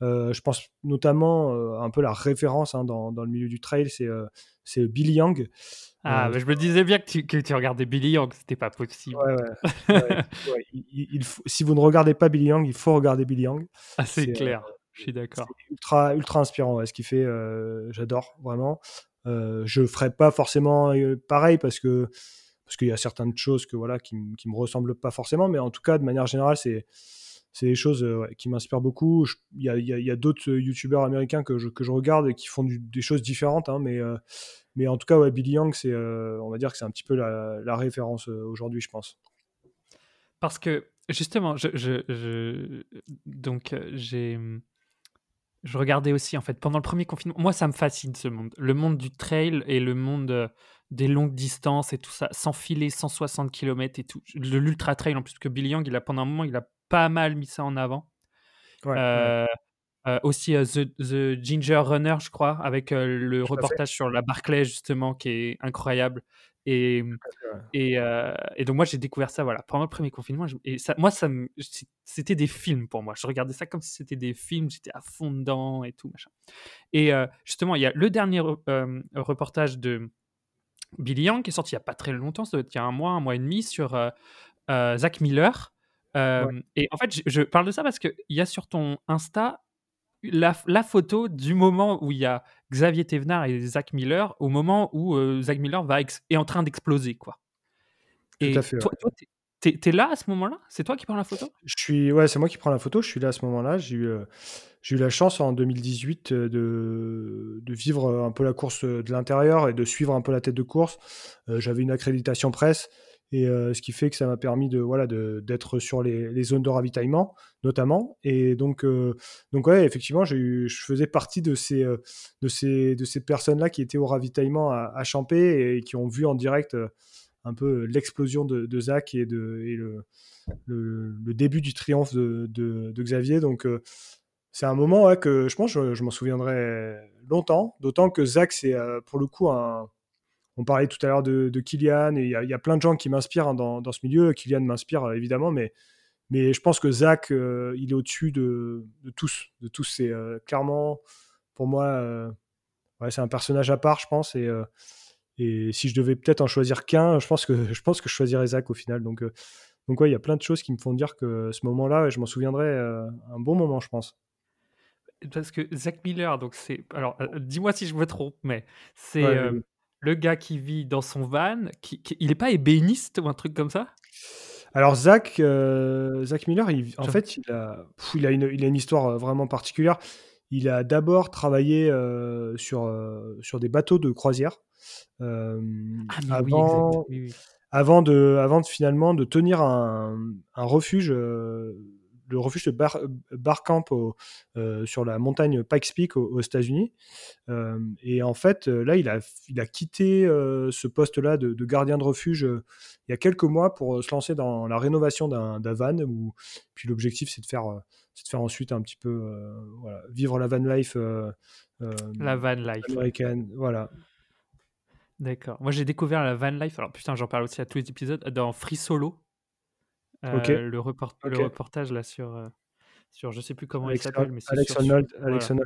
je pense notamment un peu la référence hein, dans, dans, le milieu du trail, c'est Billy Young. Ah, je me disais bien que tu, que tu regardais Billy Young, c'était pas possible. il, si vous ne regardez pas Billy Young, il faut regarder Billy Young. Ah, c'est clair, euh, je suis d'accord. Ultra, ultra inspirant, ce qu'il fait, euh, j'adore vraiment. Euh, je ferai pas forcément euh, pareil parce que parce qu'il y a certaines choses que voilà qui, qui me ressemblent pas forcément, mais en tout cas de manière générale c'est c'est des choses qui m'inspirent beaucoup. Il y a, y a d'autres youtubeurs américains que je, que je regarde et qui font des choses différentes, hein, mais mais en tout cas, ouais, Billy euh, on va dire que c'est un petit peu la, référence euh, aujourd'hui, je pense. Parce que justement, je, donc euh, j'ai, je regardais aussi en fait pendant le premier confinement. Moi, ça me fascine ce monde, le monde du trail et le monde des longues distances et tout ça, s'enfiler 160 km et tout, l'ultra trail en plus que Billy Young, il a pendant un moment, il a pas mal mis ça en avant. Ouais, euh, aussi euh, The, Ginger Runner, je crois, avec euh, le reportage sur la Barclay, justement, qui est incroyable. Et, et, et, donc, moi, j'ai découvert ça voilà, pendant le premier confinement. Et ça, moi, ça c'était des films pour moi. Je regardais ça comme si c'était des films. J'étais à fond dedans et tout, machin. Et justement, il y a le dernier reportage de Billy Young qui est sorti il n'y a pas très longtemps, ça doit être il y a un mois, un mois et demi, sur Zach Miller. Et en fait, je, je, parle de ça parce qu'il y a sur ton Insta la, photo du moment où il y a Xavier Thévenard et Zach Miller au moment où euh, Zach Miller va est en train d'exploser quoi. Et Tout à fait, toi, tu es, là à ce moment-là? C'est toi qui prends la photo? Je suis, ouais, c'est moi qui prends la photo. Je suis là à ce moment-là. J'ai eu, euh, j'ai eu la chance en 2018 euh, de, de, vivre un peu la course de l'intérieur et de suivre un peu la tête de course. j'avais une accréditation presse. Et euh, ce qui fait que ça m'a permis de voilà d'être sur les, zones de ravitaillement notamment. Et donc euh, donc ouais effectivement je faisais partie de ces euh, de ces de ces personnes là qui étaient au ravitaillement à, Champé et qui ont vu en direct un peu l'explosion de, Zach et de le, le, début du triomphe de, de, Xavier. Donc c'est un moment que je pense je, je m'en souviendrai longtemps. D'autant que Zach c'est pour le coup un on parlait tout à l'heure de, Kylian, et il y, a plein de gens qui m'inspirent hein, dans, ce milieu. Kylian m'inspire euh, évidemment, mais, mais je pense que Zach, euh, il est au-dessus de, tous. De tous, c'est euh, clairement, pour moi, c'est un personnage à part, je pense. Et, et si je devais peut-être en choisir qu'un, je pense que je pense que je choisirais Zach au final. Donc, donc ouais, il y a plein de choses qui me font dire que ce moment-là, je m'en souviendrai un bon moment, je pense parce que Zach Miller, donc c'est. Alors, dis-moi si je me trompe, mais c'est le gars qui vit dans son van, qui, il n'est pas ébéniste ou un truc comme ça? Alors Zach, euh, Zach Miller, en fait, il a, il, a une, il a une histoire euh, vraiment particulière. Il a d'abord travaillé euh, sur, sur des bateaux de croisière ah, avant, avant, de, avant de finalement de tenir un, un refuge le refuge de Bar, Barcamp euh, sur la montagne Pikes Peak aux, États-Unis. Euh, et en fait, euh, là, il a, il a quitté ce poste-là de, gardien de refuge il y a quelques mois pour se lancer dans la rénovation d'un van. Où, puis l'objectif, c'est de faire, de faire ensuite un petit peu vivre la van life. la van life américaine. Voilà. D'accord. Moi, j'ai découvert la van life. Alors, putain, j'en parle aussi à tous les épisodes dans Free Solo. Euh, le, reportage là sur, euh, sur je sais plus comment il s'appelle, mais Alex sur, sur,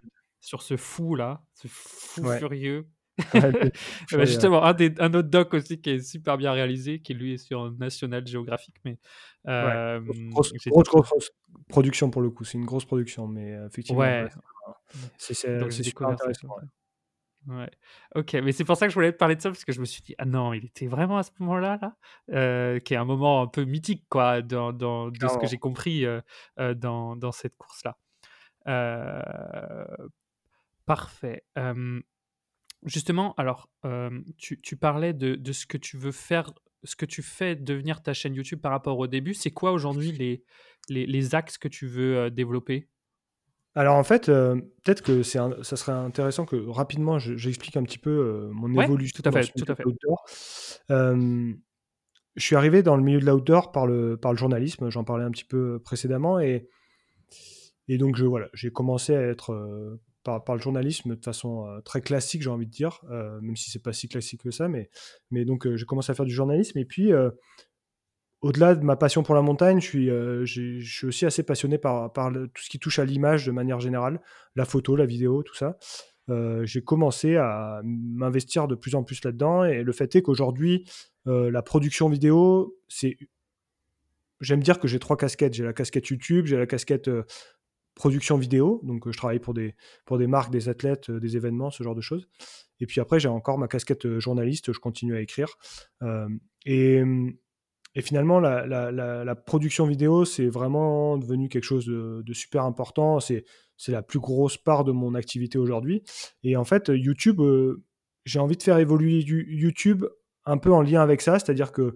sur ce fou là, ce fou furieux. Bah, justement, un, des, un, autre doc aussi qui est super bien réalisé, qui lui est sur National Geographic. Mais, euh, grosse, grosse, production pour le coup, c'est une grosse production, mais effectivement, ouais. c'est super intéressant. Ouais. Ok, mais c'est pour ça que je voulais te parler de ça, parce que je me suis dit, ah non, il était vraiment à ce moment-là, là, euh, qui est un moment un peu mythique, quoi, dans, dans- de ce que j'ai compris euh, euh, dans, dans cette course-là. Parfait. Justement, alors, tu, tu parlais de, de ce que tu veux faire, ce que tu fais devenir ta chaîne YouTube par rapport au début. C'est quoi aujourd'hui les, les, les axes que tu veux développer? Alors en fait, euh, peut-être que c'est un- ça serait intéressant que rapidement je- j'explique un petit peu euh, mon Ouais, évolution tout à dans fait, ce tout milieu à fait. l'outdoor. Euh, je suis arrivé dans le milieu de l'outdoor par le, par le journalisme, j'en parlais un petit peu précédemment, et, et donc je, voilà, j'ai commencé à être euh, par, par le journalisme de façon euh, très classique, j'ai envie de dire, euh, même si c'est pas si classique que ça, mais, mais donc euh, j'ai commencé à faire du journalisme, et puis euh, au-delà de ma passion pour la montagne, je suis, euh, je suis aussi assez passionné par, par tout ce qui touche à l'image de manière générale, la photo, la vidéo, tout ça. Euh, j'ai commencé à m'investir de plus en plus là-dedans et le fait est qu'aujourd'hui, euh, la production vidéo, c'est... J'aime dire que j'ai trois casquettes. J'ai la casquette YouTube, j'ai la casquette production vidéo, donc je travaille pour des, pour des marques, des athlètes, des événements, ce genre de choses. Et puis après, j'ai encore ma casquette journaliste, je continue à écrire. Et, et finalement, la, production vidéo, c'est vraiment devenu quelque chose de, super important. C'est, la plus grosse part de mon activité aujourd'hui. Et en fait, YouTube, euh, j'ai envie de faire évoluer YouTube un peu en lien avec ça. C'est-à-dire que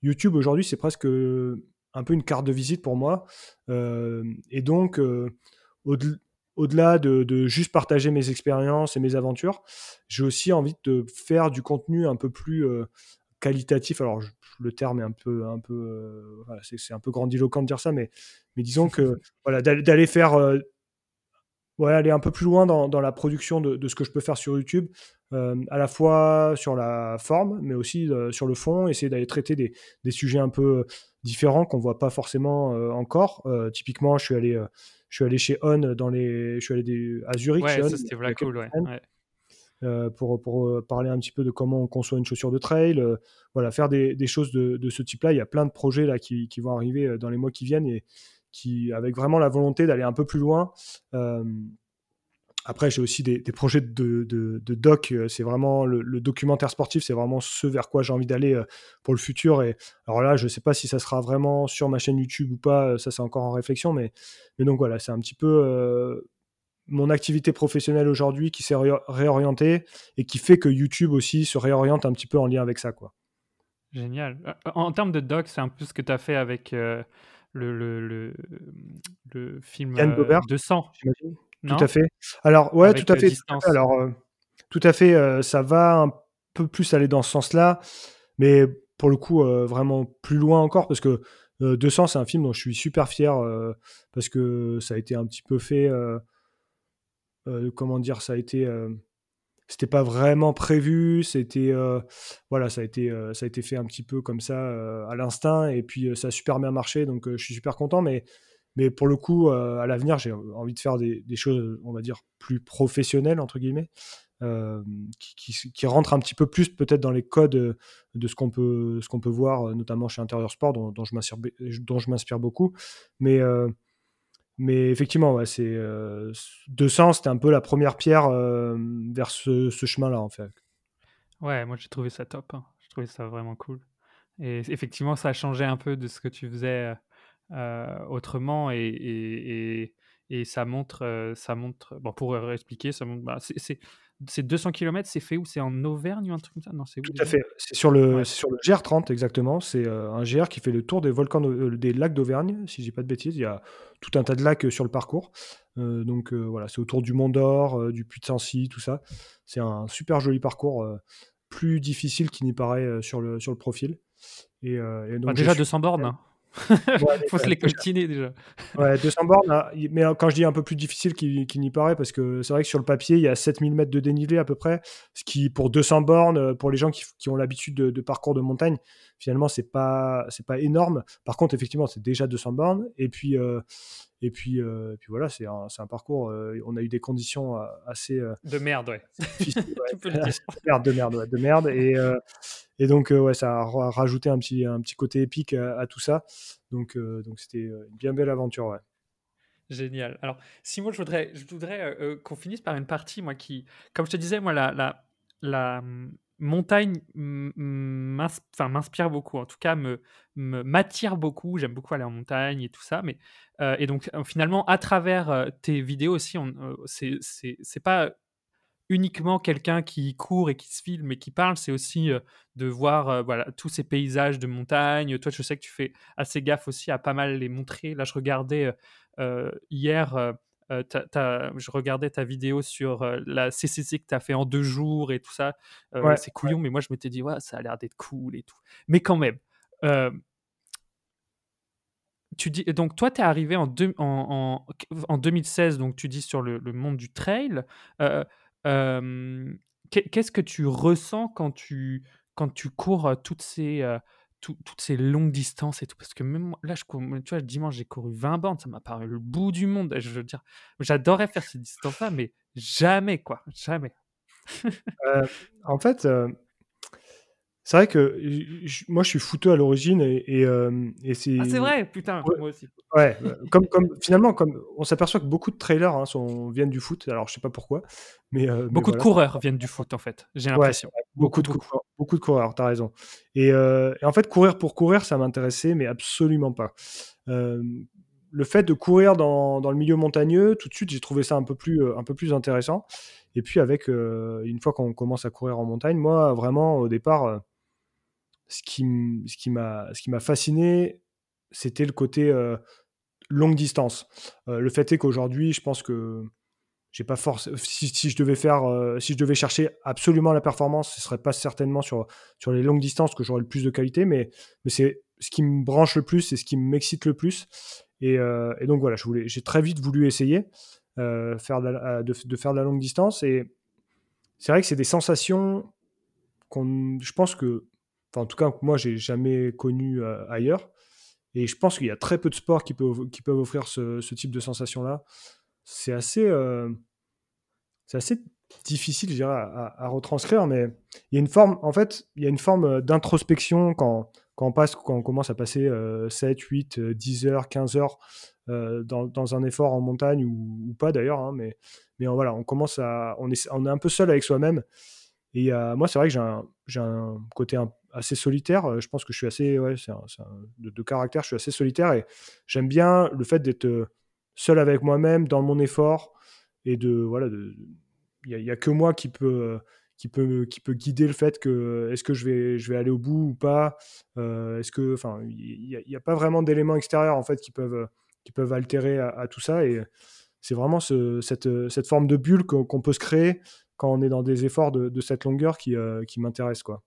YouTube, aujourd'hui, c'est presque un peu une carte de visite pour moi. Euh, et donc, euh, au-delà de, juste partager mes expériences et mes aventures, j'ai aussi envie de faire du contenu un peu plus euh, qualitatif. Alors, je- le terme est un peu, un peu, euh, voilà, c'est un peu grandiloquent de dire ça, mais, mais disons que voilà, d'aller faire, euh, ouais, aller un peu plus loin dans, dans la production de, de ce que je peux faire sur YouTube, euh, à la fois sur la forme, mais aussi euh, sur le fond, essayer d'aller traiter des, des sujets un peu différents qu'on voit pas forcément encore. Typiquement, je suis allé, je suis allé chez On dans les, je suis allé des- à Zurich chez Ouais, On ça c'était cool, ouais. Euh, pour, euh, parler un petit peu de comment on conçoit une chaussure de trail, euh, voilà, faire des, choses de, ce type-là. Il y a plein de projets là qui, vont arriver dans les mois qui viennent et qui, avec vraiment la volonté d'aller un peu plus loin. Après, j'ai aussi des, projets de, doc. C'est vraiment le, documentaire sportif, c'est vraiment ce vers quoi j'ai envie d'aller pour le futur. Et alors là, je ne sais pas si ça sera vraiment sur ma chaîne YouTube ou pas. Ça, c'est encore en réflexion. Mais, donc voilà, c'est un petit peu mon activité professionnelle aujourd'hui qui s'est ré- réorientée et qui fait que YouTube aussi se réoriente un petit peu en lien avec ça. Quoi. Génial. Euh, En termes de doc, c'est un peu ce que tu as fait avec euh, le, le, le, le film euh, Gobert, 200, j'imagine non? Tout à fait. Alors, ouais, tout à euh, fait. tout à distance. fait. Alors, euh, tout à fait, euh, ça va un peu plus aller dans ce sens-là, mais pour le coup, euh, vraiment plus loin encore, parce que euh, 200, c'est un film dont je suis super fier, euh, parce que ça a été un petit peu fait, euh, euh, comment dire, ça a été, euh, c'était pas vraiment prévu, c'était, euh, voilà, ça a été, euh, ça a été fait un petit peu comme ça euh, à l'instinct, et puis euh, ça a super bien marché, donc euh, je suis super content, mais mais pour le coup, euh, à l'avenir, j'ai envie de faire des, choses, on va dire, plus professionnelles, entre guillemets, euh, qui, qui, rentrent un petit peu plus peut-être dans les codes euh, de ce qu'on peut, peut voir, euh, notamment chez Intérieur Sport, dont, dont je m'inspire dont je m'inspire beaucoup. Mais, euh, mais effectivement, c'est, euh, 200, c'était un peu la première pierre euh, vers ce, chemin-là, en. Ouais, moi j'ai trouvé ça top. hein. Je trouvais ça vraiment cool. Et effectivement, ça a changé un peu de ce que tu faisais euh, autrement et, ça montre, euh, ça montre, bon, pour expliquer, ça montre, bah, c'est, c'est, c'est 200 km, c'est fait où? C'est en Auvergne ou un truc comme ça? Non, c'est où Tout à fait. C'est sur le, Ouais. c'est sur le GR30 exactement. C'est euh, un GR qui fait le tour des volcans, euh, des lacs d'Auvergne, si je dis pas de bêtises. Il y a tout un tas de lacs euh, sur le parcours. Euh, donc euh, voilà, c'est autour du Mont d'Or, du Puy de Sancy, tout ça. C'est un super joli parcours, plus difficile qu'il n'y paraît sur le sur le profil. Et, et donc Bah, déjà suis- 200 bornes. hein. Ouais, Faut se les coltiner déjà. Ouais, 200 bornes, y- mais quand je dis un peu plus difficile qu'il n'y paraît, parce que c'est vrai que sur le papier, il y a 7000 mètres de dénivelé à peu près, ce qui, pour 200 bornes, euh, pour les gens qui, ont l'habitude de, de parcours de montagne, finalement, c'est pas, c'est pas énorme. Par contre, effectivement, c'est déjà 200 bornes. Et puis, euh, et puis, euh, et puis voilà, c'est un, un parcours, euh, on a eu des conditions assez De merde, ouais. ouais. peux le dire. de merde, de merde, ouais, de merde. Et, et donc, ouais, ça a ra- rajouté un petit, un petit côté épique à, à tout ça. Donc, donc c'était une bien belle aventure, ouais. Génial. Alors, si moi, je voudrais, je voudrais qu'on finisse par une partie, moi, qui, comme je te disais, moi, la, la, la hum, montagne m'inspire beaucoup, en tout cas, me, m'attire beaucoup. J'aime beaucoup aller en montagne et tout ça. Mais, euh, et donc, euh, finalement, à travers euh, tes vidéos aussi, on, euh, c'est, pas uniquement quelqu'un qui court et qui se filme et qui parle, c'est aussi de voir voilà, tous ces paysages de montagne. Toi, je sais que tu fais assez gaffe aussi à pas mal les montrer. Là, je regardais hier, euh, je regardais ta vidéo sur euh, la CCC que tu as fait en deux jours et tout ça. Euh, Ouais, c'est couillon, mais moi, je m'étais dit, ouais, ça a l'air d'être cool et tout. Mais quand même, euh, tu dis, donc toi, tu es arrivé en, deux- en, en, en 2016, donc tu dis sur le, le monde du trail. Qu'est- Qu'est-ce que tu ressens quand tu, quand tu cours toutes ces, tout- toutes ces longues distances et tout Parce que même là, je cours, tu vois, dimanche, j'ai couru 20 bandes, ça m'a paru le bout du monde. Je veux dire, j'adorais faire ces distances-là, mais jamais, quoi, jamais. Euh, en fait, euh, c'est vrai que moi, je suis footeux à l'origine et, et, euh, et c'est Ah, c'est vrai, putain, Ouais. moi aussi. Ouais, euh, comme, comme finalement, comme on s'aperçoit que beaucoup de trailers hein, sont, viennent du foot. Alors, je sais pas pourquoi, mais, euh, mais Beaucoup de voilà. coureurs viennent du foot, en fait, j'ai l'impression. beaucoup, Beaucoup, de beaucoup. coureurs, beaucoup de coureurs, t'as raison. Et, euh, et en fait, courir pour courir, ça m'intéressait, mais absolument pas. Euh, le fait de courir dans, dans le milieu montagneux, tout de suite, j'ai trouvé ça un peu plus, un peu plus intéressant. Et puis, avec euh, une fois qu'on commence à courir en montagne, moi, vraiment, au départ, euh, ce qui, ce qui m'a, fasciné, c'était le côté euh, longue distance. Euh, le fait est qu'aujourd'hui, je pense que j'ai pas force. Si, je devais faire, euh, si je devais chercher absolument la performance, ce serait pas certainement sur sur les longues distances que j'aurais le plus de qualité, mais mais c'est ce qui me branche le plus, c'est ce qui m'excite le plus. Et, et donc voilà, j'ai très vite voulu essayer faire de, de faire de la longue distance. Et c'est vrai que c'est des sensations qu'on, je pense que, enfin en tout cas moi j'ai jamais connu euh, ailleurs. Et je pense qu'il y a très peu de sports qui peuvent, offrir ce, type de sensation-là. C'est assez, euh, assez difficile, je dirais, à, retranscrire, mais il y a une forme, en fait, il y a une forme euh, d'introspection quand, quand on passe, quand on commence à passer euh, 7, 8, euh, 10 heures, 15 heures dans, un effort en montagne ou, pas d'ailleurs, hein, mais, mais on- voilà, on commence à, on est, on est un peu seul avec soi-même. Et moi, c'est vrai que j'ai un, un côté un- assez solitaire. Euh, Je pense que je suis assez, ouais, c'est de, caractère, je suis assez solitaire et j'aime bien le fait d'être euh, seul avec moi-même dans mon effort et de voilà, il y, a- que moi qui peut, euh, qui peut, qui peut guider le fait que est-ce que je vais, je vais aller au bout ou pas. Est-ce que, enfin, il n'y a, pas vraiment d'éléments extérieurs en fait qui peuvent, qui peuvent altérer à, tout ça et c'est vraiment ce- cette, cette forme de bulle qu'on peut se créer quand on est dans des efforts de, cette longueur qui, qui m'intéresse quoi.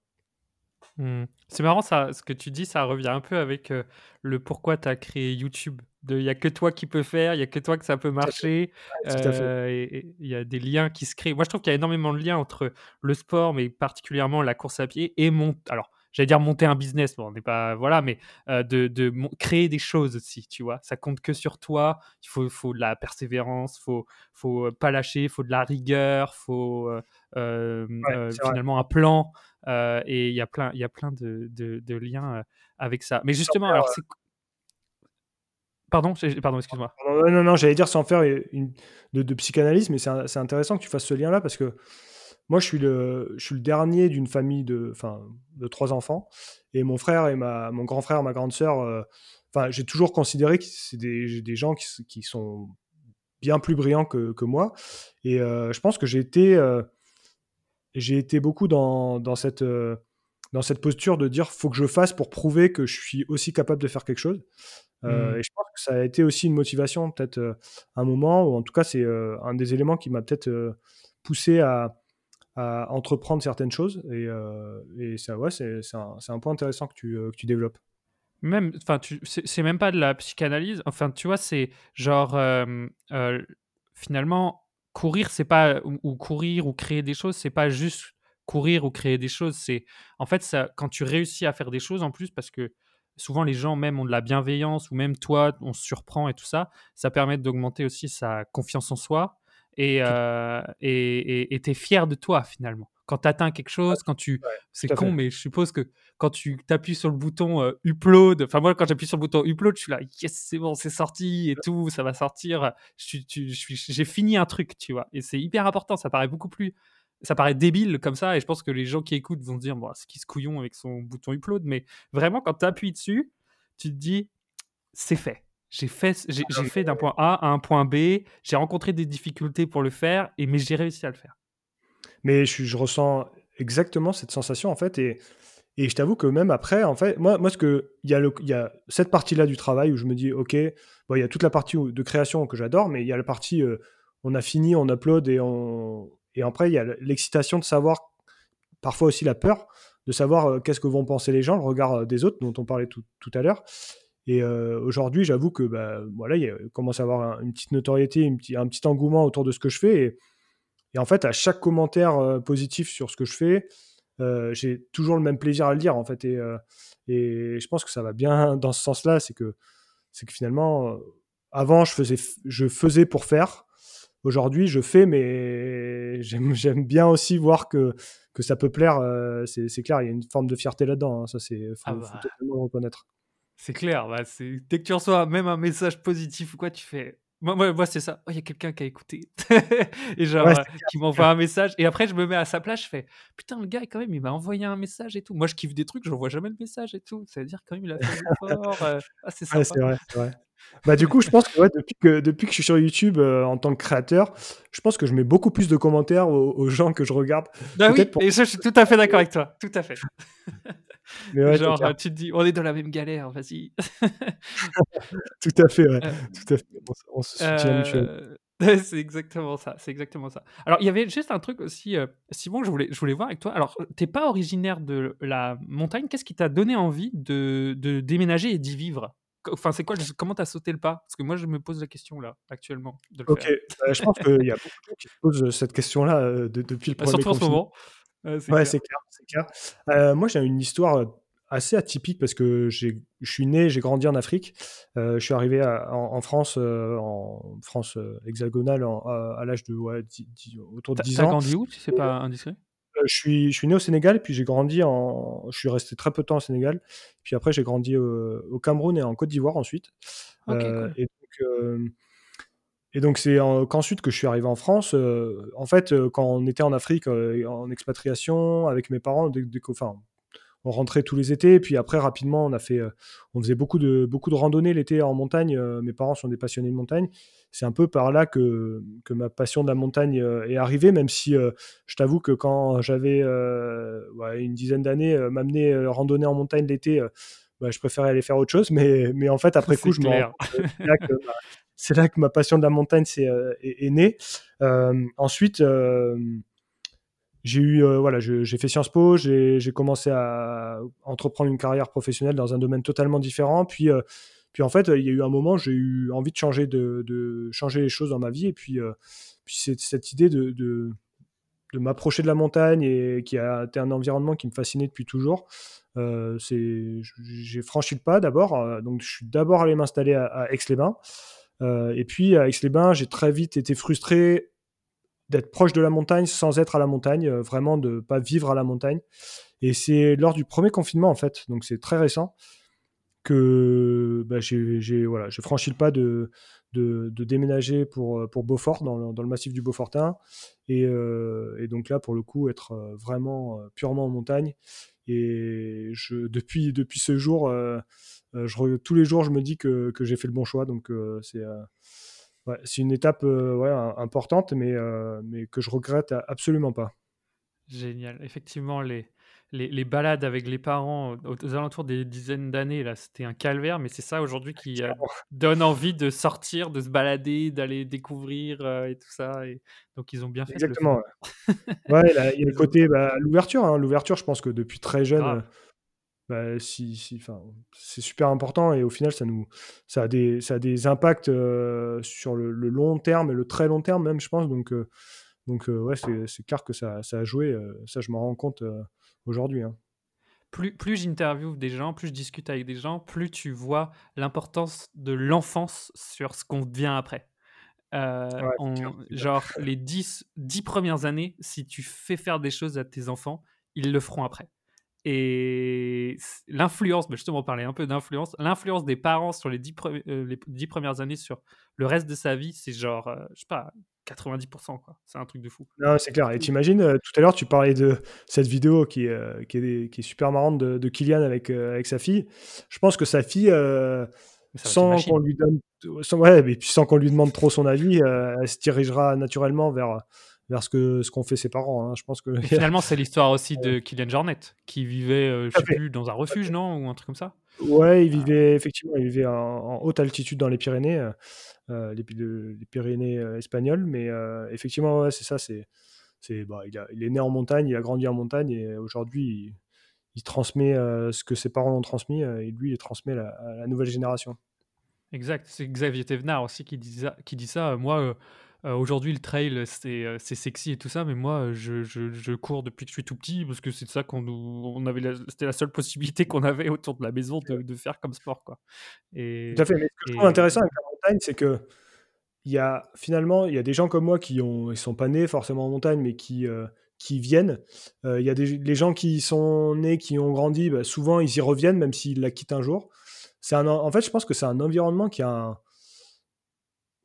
Hmm. C'est marrant, ça, ce que tu dis, ça revient un peu avec euh, le pourquoi tu as créé YouTube. Il n'y a que toi qui peux faire, il n'y a que toi que ça peut marcher. Ouais, tout à fait. et il y a des liens qui se créent. Moi, je trouve qu'il y a énormément de liens entre le sport, mais particulièrement la course à pied, et mon. Alors, j'allais dire monter un business, bon, on n'est pas. Voilà, mais euh, de, créer des choses aussi, tu vois. Ça compte que sur toi. Il faut, faut de la persévérance, faut, faut euh, pas lâcher, faut de la rigueur, faut euh, Ouais, finalement un plan. Et il y a plein, il y a plein de, de- de liens avec ça. Mais justement, alors c'est. Pardon, j'ai- pardon, excuse-moi. non, non, non, j'allais dire sans faire une, de, de psychanalyse, mais c'est intéressant que tu fasses ce lien-là parce que moi, je suis le, je suis le dernier d'une famille de, enfin, de trois enfants et mon frère et ma, mon grand frère, ma grande sœur, euh, j'ai toujours considéré que c'est des, des gens qui, qui sont bien plus brillants que, que moi et euh, je pense que j'ai été, euh, j'ai été beaucoup dans, dans cette, dans cette posture de dire faut que je fasse pour prouver que je suis aussi capable de faire quelque chose. Euh, Hmm. et je pense que ça a été aussi une motivation, peut-être euh, un moment, ou en tout cas, c'est euh, un des éléments qui m'a peut-être poussé à, à entreprendre certaines choses. Et, euh, et ça, ouais, c'est un, un point intéressant que tu, euh, que tu développes. Même, enfin, c'est même pas de la psychanalyse. Enfin, tu vois, c'est genre euh, finalement courir, c'est pas ou, ou courir ou créer des choses, c'est pas juste courir ou créer des choses. C'est en fait ça quand tu réussis à faire des choses en plus parce que souvent les gens même ont de la bienveillance ou même toi on se surprend et tout ça, ça permet d'augmenter aussi sa confiance en soi et euh, et t'es fier de toi finalement quand tu atteins quelque chose, quand tu. c'est con, fait. mais je suppose que quand tu t'appuies sur le bouton euh, upload, enfin, moi, quand j'appuie sur le bouton upload, je suis là, yes, c'est bon, c'est sorti et tout, ça va sortir. Je suis- tu- je suis- J'ai fini un truc, tu vois. Et c'est hyper important, ça paraît beaucoup plus. Ça paraît débile comme ça, et je pense que les gens qui écoutent vont se dire, bon, c'est qui ce couillon avec son bouton upload, mais vraiment, quand tu appuies dessus, tu te dis, c'est fait. J'ai fait, j'ai j'ai fait d'un point A à un point B, j'ai rencontré des difficultés pour le faire, et, mais j'ai réussi à le faire. Mais je, je ressens exactement cette sensation en fait et, et je t'avoue que même après en fait moi moi ce que il y a le, il y a cette partie là du travail où je me dis ok bon il y a toute la partie de création que j'adore mais il y a la partie euh, on a fini on upload et on et après il y a l'excitation de savoir parfois aussi la peur de savoir euh, qu'est-ce que vont penser les gens le regard euh, des autres dont on parlait tout, tout à l'heure et euh, aujourd'hui j'avoue que bah, voilà il commence à avoir un- une petite notoriété une petit- un petit engouement autour de ce que je fais et et en fait, à chaque commentaire euh, positif sur ce que je fais, euh, j'ai toujours le même plaisir à le lire, en fait. Et, et je pense que ça va bien dans ce sens-là. C'est que, c'est que finalement, avant, je faisais, f- je faisais pour faire. Aujourd'hui, je fais, mais j'aime, bien aussi voir que, que ça peut plaire. c'est, clair, il y a une forme de fierté là-dedans. hein. Ça, c'est faut, Ah faut bah. totalement le reconnaître. C'est clair, bah, c'est... dès que tu reçois même un message positif ou quoi, tu fais. Moi, moi, moi, c'est ça. Oh, Il y a quelqu'un qui a écouté. et genre, Ouais, euh, qui m'envoie un message. Et après, je me mets à sa place, je fais Putain, le gars, quand même, il m'a envoyé un message et tout. Moi, je kiffe des trucs, je vois jamais le message et tout. Ça veut dire, quand même, il a fait l'effort. euh, Ah, c'est Ouais, sympa. c'est vrai, c'est vrai. Bah, du coup, je pense que, ouais, depuis que depuis que je suis sur YouTube euh, en tant que créateur, je pense que je mets beaucoup plus de commentaires aux, aux gens que je regarde. Bah oui, pour. et ça, je suis tout à fait d'accord avec toi. Tout à fait. Mais ouais, c'est Genre, euh, tu te dis, on est dans la même galère, vas-y. Tout à fait, ouais. Euh, Tout à fait. On, se- on se soutient mutuellement. Euh, c'est exactement ça, c'est exactement ça. Alors, il y avait juste un truc aussi, euh, Simon, je voulais, je voulais voir avec toi. Alors, t'es pas originaire de la montagne. Qu'est-ce qui t'a donné envie de, de déménager et d'y vivre? Enfin, c'est quoi Comment t'as sauté le pas? Parce que moi, je me pose la question là, actuellement, de le Ok, faire. bah, je pense qu'il y a beaucoup de gens qui se posent cette question-là euh, de- depuis le Bah, premier surtout en ce moment. Ouais, c'est Ouais, clair. Euh, moi, j'ai une histoire euh, assez atypique parce que je suis né, j'ai grandi en Afrique. Euh, je suis arrivé à- en, en France, euh, en France euh, hexagonale, en- à, à l'âge de ouais, dix- dix- autour de T'as 10 t'as ans. grandi où, si c'est pas indiscret? Je suis, je suis né au Sénégal, puis j'ai grandi en. Je suis resté très peu de temps au Sénégal. Puis après, j'ai grandi au, au Cameroun et en Côte d'Ivoire ensuite. Ok, Euh, cool. et donc, et donc c'est en- qu'ensuite que je suis arrivé en France. Euh, en fait, euh, quand on était en Afrique, euh, en expatriation, avec mes parents, dès, enfin, on rentrait tous les étés. Et puis après, rapidement, on a fait, on faisait beaucoup de, beaucoup de randonnées l'été en montagne. Mes parents sont des passionnés de montagne. C'est un peu par là que, que ma passion de la montagne est arrivée, même si je t'avoue que quand j'avais ouais, une dizaine d'années, m'amener randonner en montagne l'été, bah, je préférais aller faire autre chose. Mais, mais en fait, après coup, je me rends compte que c'est là que ma passion de la montagne euh, est, née. Euh, ensuite, euh, j'ai eu voilà, j'ai fait Sciences Po, j'ai commencé à entreprendre une carrière professionnelle dans un domaine totalement différent. Puis, puis en fait, il y a eu un moment, j'ai eu envie de changer de, changer les choses dans ma vie. Et puis, puis cette idée de, de, m'approcher de la montagne et qui a été un environnement qui me fascinait depuis toujours. C'est, j'ai franchi le pas d'abord, donc je suis d'abord allé m'installer à Aix-les-Bains. Euh, et puis à Aix-les-Bains, j'ai très vite été frustré d'être proche de la montagne sans être à la montagne, euh, vraiment de pas vivre à la montagne. Et c'est lors du premier confinement en fait, donc c'est très récent que bah, j'ai voilà, franchi le pas de, déménager pour, pour Beaufort, dans le, massif du Beaufortin. Et, euh, donc là, pour le coup, être euh, vraiment euh, purement en montagne. Et depuis, ce jour, euh, euh, je re- tous les jours, je me dis que, que j'ai fait le bon choix. Donc euh, c'est euh, ouais, c'est une étape euh, ouais, importante, mais, euh, mais que je regrette absolument pas. Génial. Effectivement, les, les, les balades avec les parents aux, aux alentours des dizaines d'années, là, c'était un calvaire, mais c'est ça aujourd'hui qui euh, donne envie de sortir, de se balader, d'aller découvrir euh, et tout ça. Et... Donc, ils ont bien fait le Exactement. faire. Ouais, il y a le côté bah, l'ouverture. hein. L'ouverture, je pense que depuis très jeune, euh, Grave. Bah, si, si, c'est super important et au final, ça, nous, ça, a, des, ça a des impacts euh, sur le, le long terme et le très long terme même, je pense. Donc, euh, donc euh, ouais, c'est clair que ça, ça a joué. euh, ça, je m'en rends compte aujourd'hui. hein. Plus, plus j'interviewe des gens, plus je discute avec des gens, plus tu vois l'importance de l'enfance sur ce qu'on devient après. genre, les 10, 10 premières années, si tu fais faire des choses à tes enfants, ils le feront après. Et l'influence, bah, justement, on parlait un peu d'influence, l'influence des parents sur les 10, les premières années sur le reste de sa vie, c'est genre, je sais pas, 90%, quoi. C'est un truc de fou. Non, c'est clair. Et t'imagines, tout à l'heure, tu parlais de cette vidéo qui, est, qui, est, qui est super marrante de, de Kylian avec, avec sa fille. Je pense que sa fille, sans qu'on lui donne, sans, ouais, mais puis sans qu'on lui demande trop son avis, elle se dirigera naturellement vers vers ce que ce qu'ont fait ses parents. Hein. Je pense que finalement c'est l'histoire aussi de Kylian Jornet qui vivait, euh, je sais plus, dans un refuge, non, ou un truc comme ça? Ouais, il vivait effectivement, il vivait en, haute altitude dans les Pyrénées, euh, euh les, les, Pyrénées euh, espagnoles, mais effectivement, ouais, c'est ça, c'est c'est bah, il, a, il, est né en montagne, il a grandi en montagne et aujourd'hui il, transmet ce que ses parents ont transmis et lui il transmet à la nouvelle génération. Exact, c'est Xavier Thévenard aussi qui dit ça. Qui dit ça. Moi, euh, aujourd'hui, le trail, c'est sexy et tout ça, mais moi, je, je, cours depuis que je suis tout petit parce que c'est ça qu'on on avait, c'était la seule possibilité qu'on avait autour de la maison de, de, faire comme sport, quoi. Et, tout à fait. Mais ce que je trouve intéressant avec la montagne, c'est que il y a finalement, il y a des gens comme moi qui ont, ils sont pas nés forcément en montagne, mais qui euh, qui viennent. Euh, il y a des les gens qui sont nés, qui ont grandi, bah, souvent ils y reviennent même s'ils la quittent un jour. Un, en fait, je pense que c'est un environnement qui a un,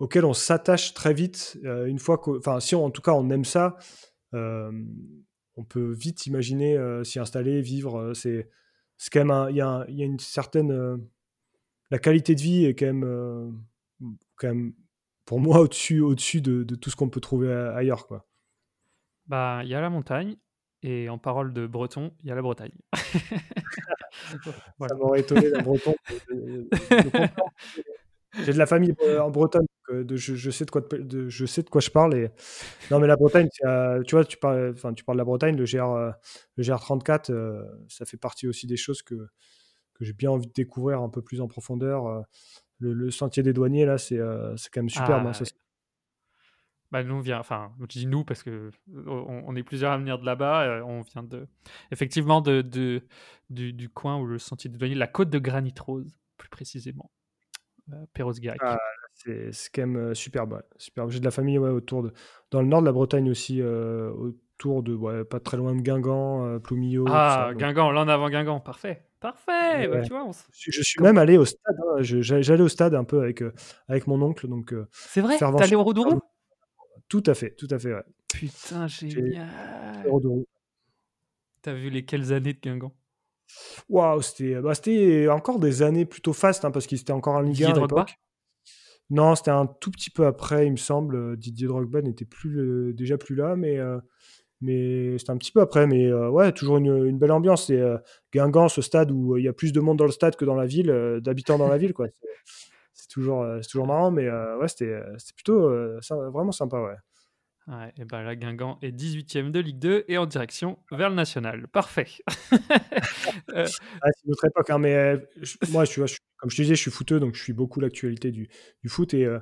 auquel on s'attache très vite. Euh, une fois enfin, si en tout cas on aime ça, euh, on peut vite imaginer euh, s'y installer, vivre. c'est, quand même, il y, a une certaine, la qualité de vie est quand même, quand même pour moi au-dessus, au-dessus de, tout ce qu'on peut trouver ailleurs, quoi. Bah, il y a la montagne. Et en parole de breton, il y a la Bretagne. Ça m'aurait étonné la Breton. J'ai de la famille euh, en Bretagne, euh, de, je, sais de quoi, de, je sais de quoi je parle. Et... Non, mais la Bretagne, tu vois, tu parles, enfin, tu parles de la Bretagne, le, GR, euh, le GR34, ça fait partie aussi des choses que, que j'ai bien envie de découvrir un peu plus en profondeur. Le, sentier des douaniers, là, c'est quand même super. Ah, bah, nous, on vient, enfin, je dis nous parce que on, est plusieurs à venir de là-bas. on vient de, effectivement, de, de du, du, coin où le sentier des douaniers, la côte de Granit Rose, plus précisément. Perros ah, c'est quand même superbe. superbe. J'ai de la famille ouais, autour de. Dans le nord de la Bretagne aussi, autour de. Ouais, pas très loin de Guingamp, Ploumillot. Ah, Guingamp, là en avant Guingamp, parfait. Parfait, bah, tu vois, je, suis même allé au stade. Hein. J'allais au stade un peu avec, avec mon oncle. donc C'est vrai? T'es allé au Rodourou Tout à fait, tout à fait. Ouais. Putain, génial. T'as vu les quelles années de Guingamp? Waouh, c'était bah, encore des années plutôt fast, hein, parce qu'il était encore en Ligue 1 à. Non, c'était un tout petit peu après, il me semble. Didier Drogba n'était plus déjà plus là, mais, euh, mais c'était un petit peu après. Mais euh, ouais, toujours une, belle ambiance. C'est euh, Guingamp, ce stade où il y a plus de monde dans le stade que dans la ville, d'habitants dans la ville. quoi. C'est toujours, toujours marrant, mais ouais, c'était plutôt vraiment sympa. Ouais. Ouais, et ben là, Guingamp est 18e de Ligue 2 et en direction vers le national. Parfait. euh... ah, c'est notre époque, hein, mais euh, moi, je, je, comme je te disais, je suis footeux, donc je suis beaucoup l'actualité du, du, foot. Et euh,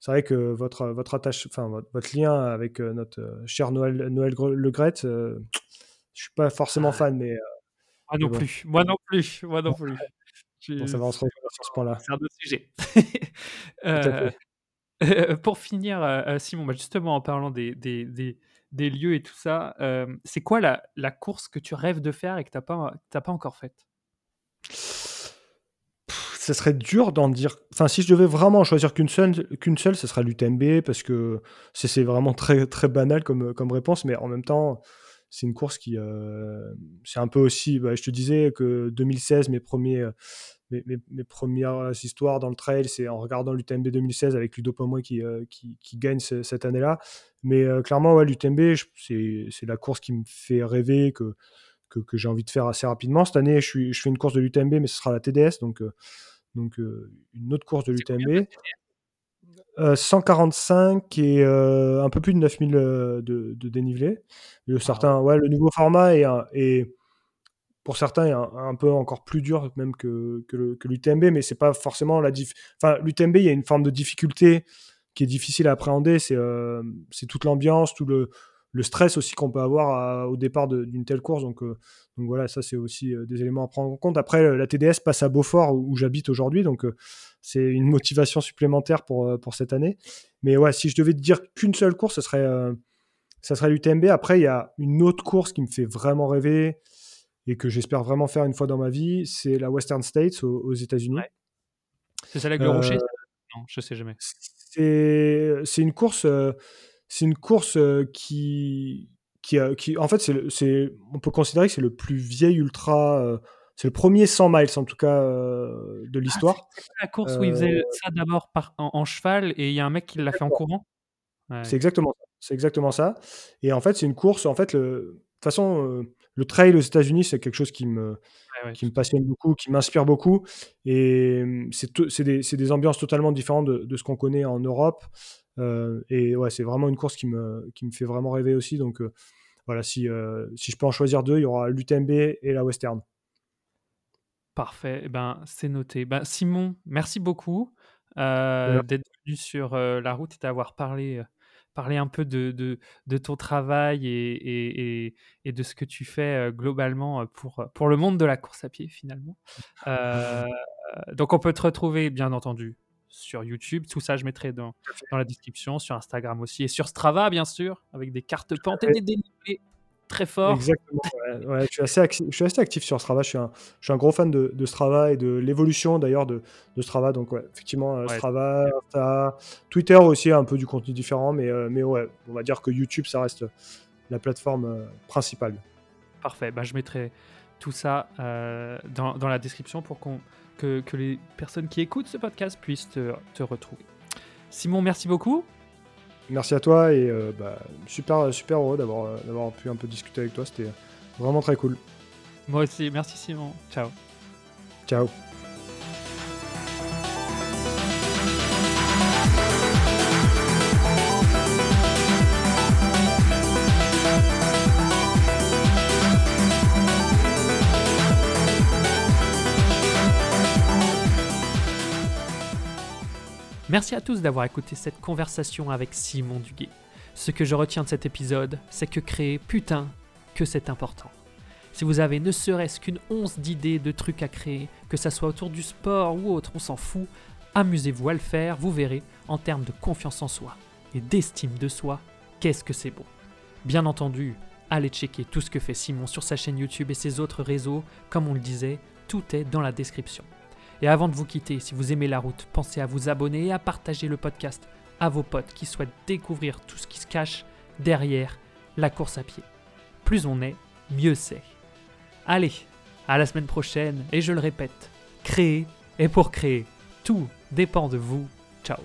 c'est vrai que votre, votre, attache, enfin, votre, votre lien avec notre cher Noël, Noël Le Gret, je suis pas forcément fan, mais. moi non plus. Moi non plus. Moi non plus. Bon, ça va, on se retrouver sur ce point-là. C'est un autre sujet. pour finir, euh, euh, Simon, bah, justement en parlant des, lieux et tout ça, euh, c'est quoi la, course que tu rêves de faire et que tu n'as pas, encore faite? Ce serait dur d'en dire. Enfin, si je devais vraiment choisir qu'une seule, qu'une seule, ce sera l'UTMB parce que c'est vraiment très, banal comme, comme réponse, mais en même temps, c'est une course qui. c'est un peu aussi. Bah, je te disais que 2016, mes premiers mes, premières histoires dans le trail, c'est en regardant l'UTMB 2016 avec Ludo Pomoy qui, euh, qui, qui, gagne cette année-là. Mais euh, clairement, ouais, l'UTMB, c'est la course qui me fait rêver, que, que, que j'ai envie de faire assez rapidement. Cette année, je, suis, je fais une course de l'UTMB, mais ce sera la TDS, donc, euh, donc une autre course de l'UTMB. 145 et un peu plus de 9000 de, de dénivelé. Le, certain, ouais, le nouveau format est, est pour certains, est un, peu encore plus dur même que, que l'UTMB, mais c'est pas forcément la diff. Enfin, l'UTMB, il y a une forme de difficulté qui est difficile à appréhender. C'est euh, toute l'ambiance, tout le, stress aussi qu'on peut avoir au départ d'une telle course. Donc, donc voilà, ça c'est aussi des éléments à prendre en compte. Après, la TDS passe à Beaufort où, j'habite aujourd'hui, donc c'est une motivation supplémentaire pour, pour cette année. Mais ouais, si je devais te dire qu'une seule course, ce serait, ça serait l'UTMB. Après, il y a une autre course qui me fait vraiment rêver et que j'espère vraiment faire une fois dans ma vie, c'est la Western States aux, États-Unis. C'est celle avec le rocher Non, je sais jamais. C'est une course, c'est une course qui, qui, qui, en fait, c'est, on peut considérer que c'est le plus vieil ultra. c'est le premier 100 miles en tout cas de ah, l'histoire. c'est la course où il faisait ça d'abord en, en, cheval et il y a un mec qui l'a fait en courant? C'est exactement ça. C'est exactement ça. Et en fait, c'est une course. En fait, le, de toute façon, le trail aux États-Unis, c'est quelque chose qui me, qui me passionne beaucoup, qui m'inspire beaucoup. Et c'est des, des, ambiances totalement différentes de, de ce qu'on connaît en Europe. Euh, et ouais, c'est vraiment une course qui me, qui me fait vraiment rêver aussi. Donc euh, voilà, si, euh, si je peux en choisir deux, il y aura l'UTMB et la Western. Parfait, eh ben, c'est noté. Ben, Simon, merci beaucoup d'être venu sur la route et d'avoir parlé parler un peu de, de, de ton travail et, et, et, de ce que tu fais globalement pour, pour le monde de la course à pied finalement. Euh, donc on peut te retrouver bien entendu sur YouTube, tout ça je mettrai dans, dans la description, sur Instagram aussi et sur Strava bien sûr, avec des cartes pentes et des dénivelés très fort. Exactement. je, suis assez actif, je suis assez actif sur Strava. Je suis un, je suis un gros fan de, de Strava et de l'évolution d'ailleurs de, de, Strava. Donc, ouais, effectivement, euh, Strava, Twitter aussi, un peu du contenu différent. Mais, euh, mais ouais, on va dire que YouTube, ça reste la plateforme euh, principale. Parfait. Bah, je mettrai tout ça dans, dans, la description pour qu'on, que, que, les personnes qui écoutent ce podcast puissent te, te retrouver. Simon, merci beaucoup. Merci à toi et euh, bah, super, super heureux d'avoir, euh, d'avoir pu un peu discuter avec toi. C'était vraiment très cool. Moi aussi. Merci Simon. Ciao. Ciao. Merci à tous d'avoir écouté cette conversation avec Simon Duguay. Ce que je retiens de cet épisode, c'est que créer, putain, que c'est important. Si vous avez ne serait-ce qu'une once d'idées, de trucs à créer, que ça soit autour du sport ou autre, on s'en fout, amusez-vous à le faire, vous verrez, en termes de confiance en soi et d'estime de soi, qu'est-ce que c'est bon. Bien entendu, allez checker tout ce que fait Simon sur sa chaîne YouTube et ses autres réseaux, comme on le disait, tout est dans la description. Et avant de vous quitter, si vous aimez la route, pensez à vous abonner et à partager le podcast à vos potes qui souhaitent découvrir tout ce qui se cache derrière la course à pied. Plus on est, mieux c'est. Allez, à la semaine prochaine, et je le répète, créer et pour créer, tout dépend de vous. Ciao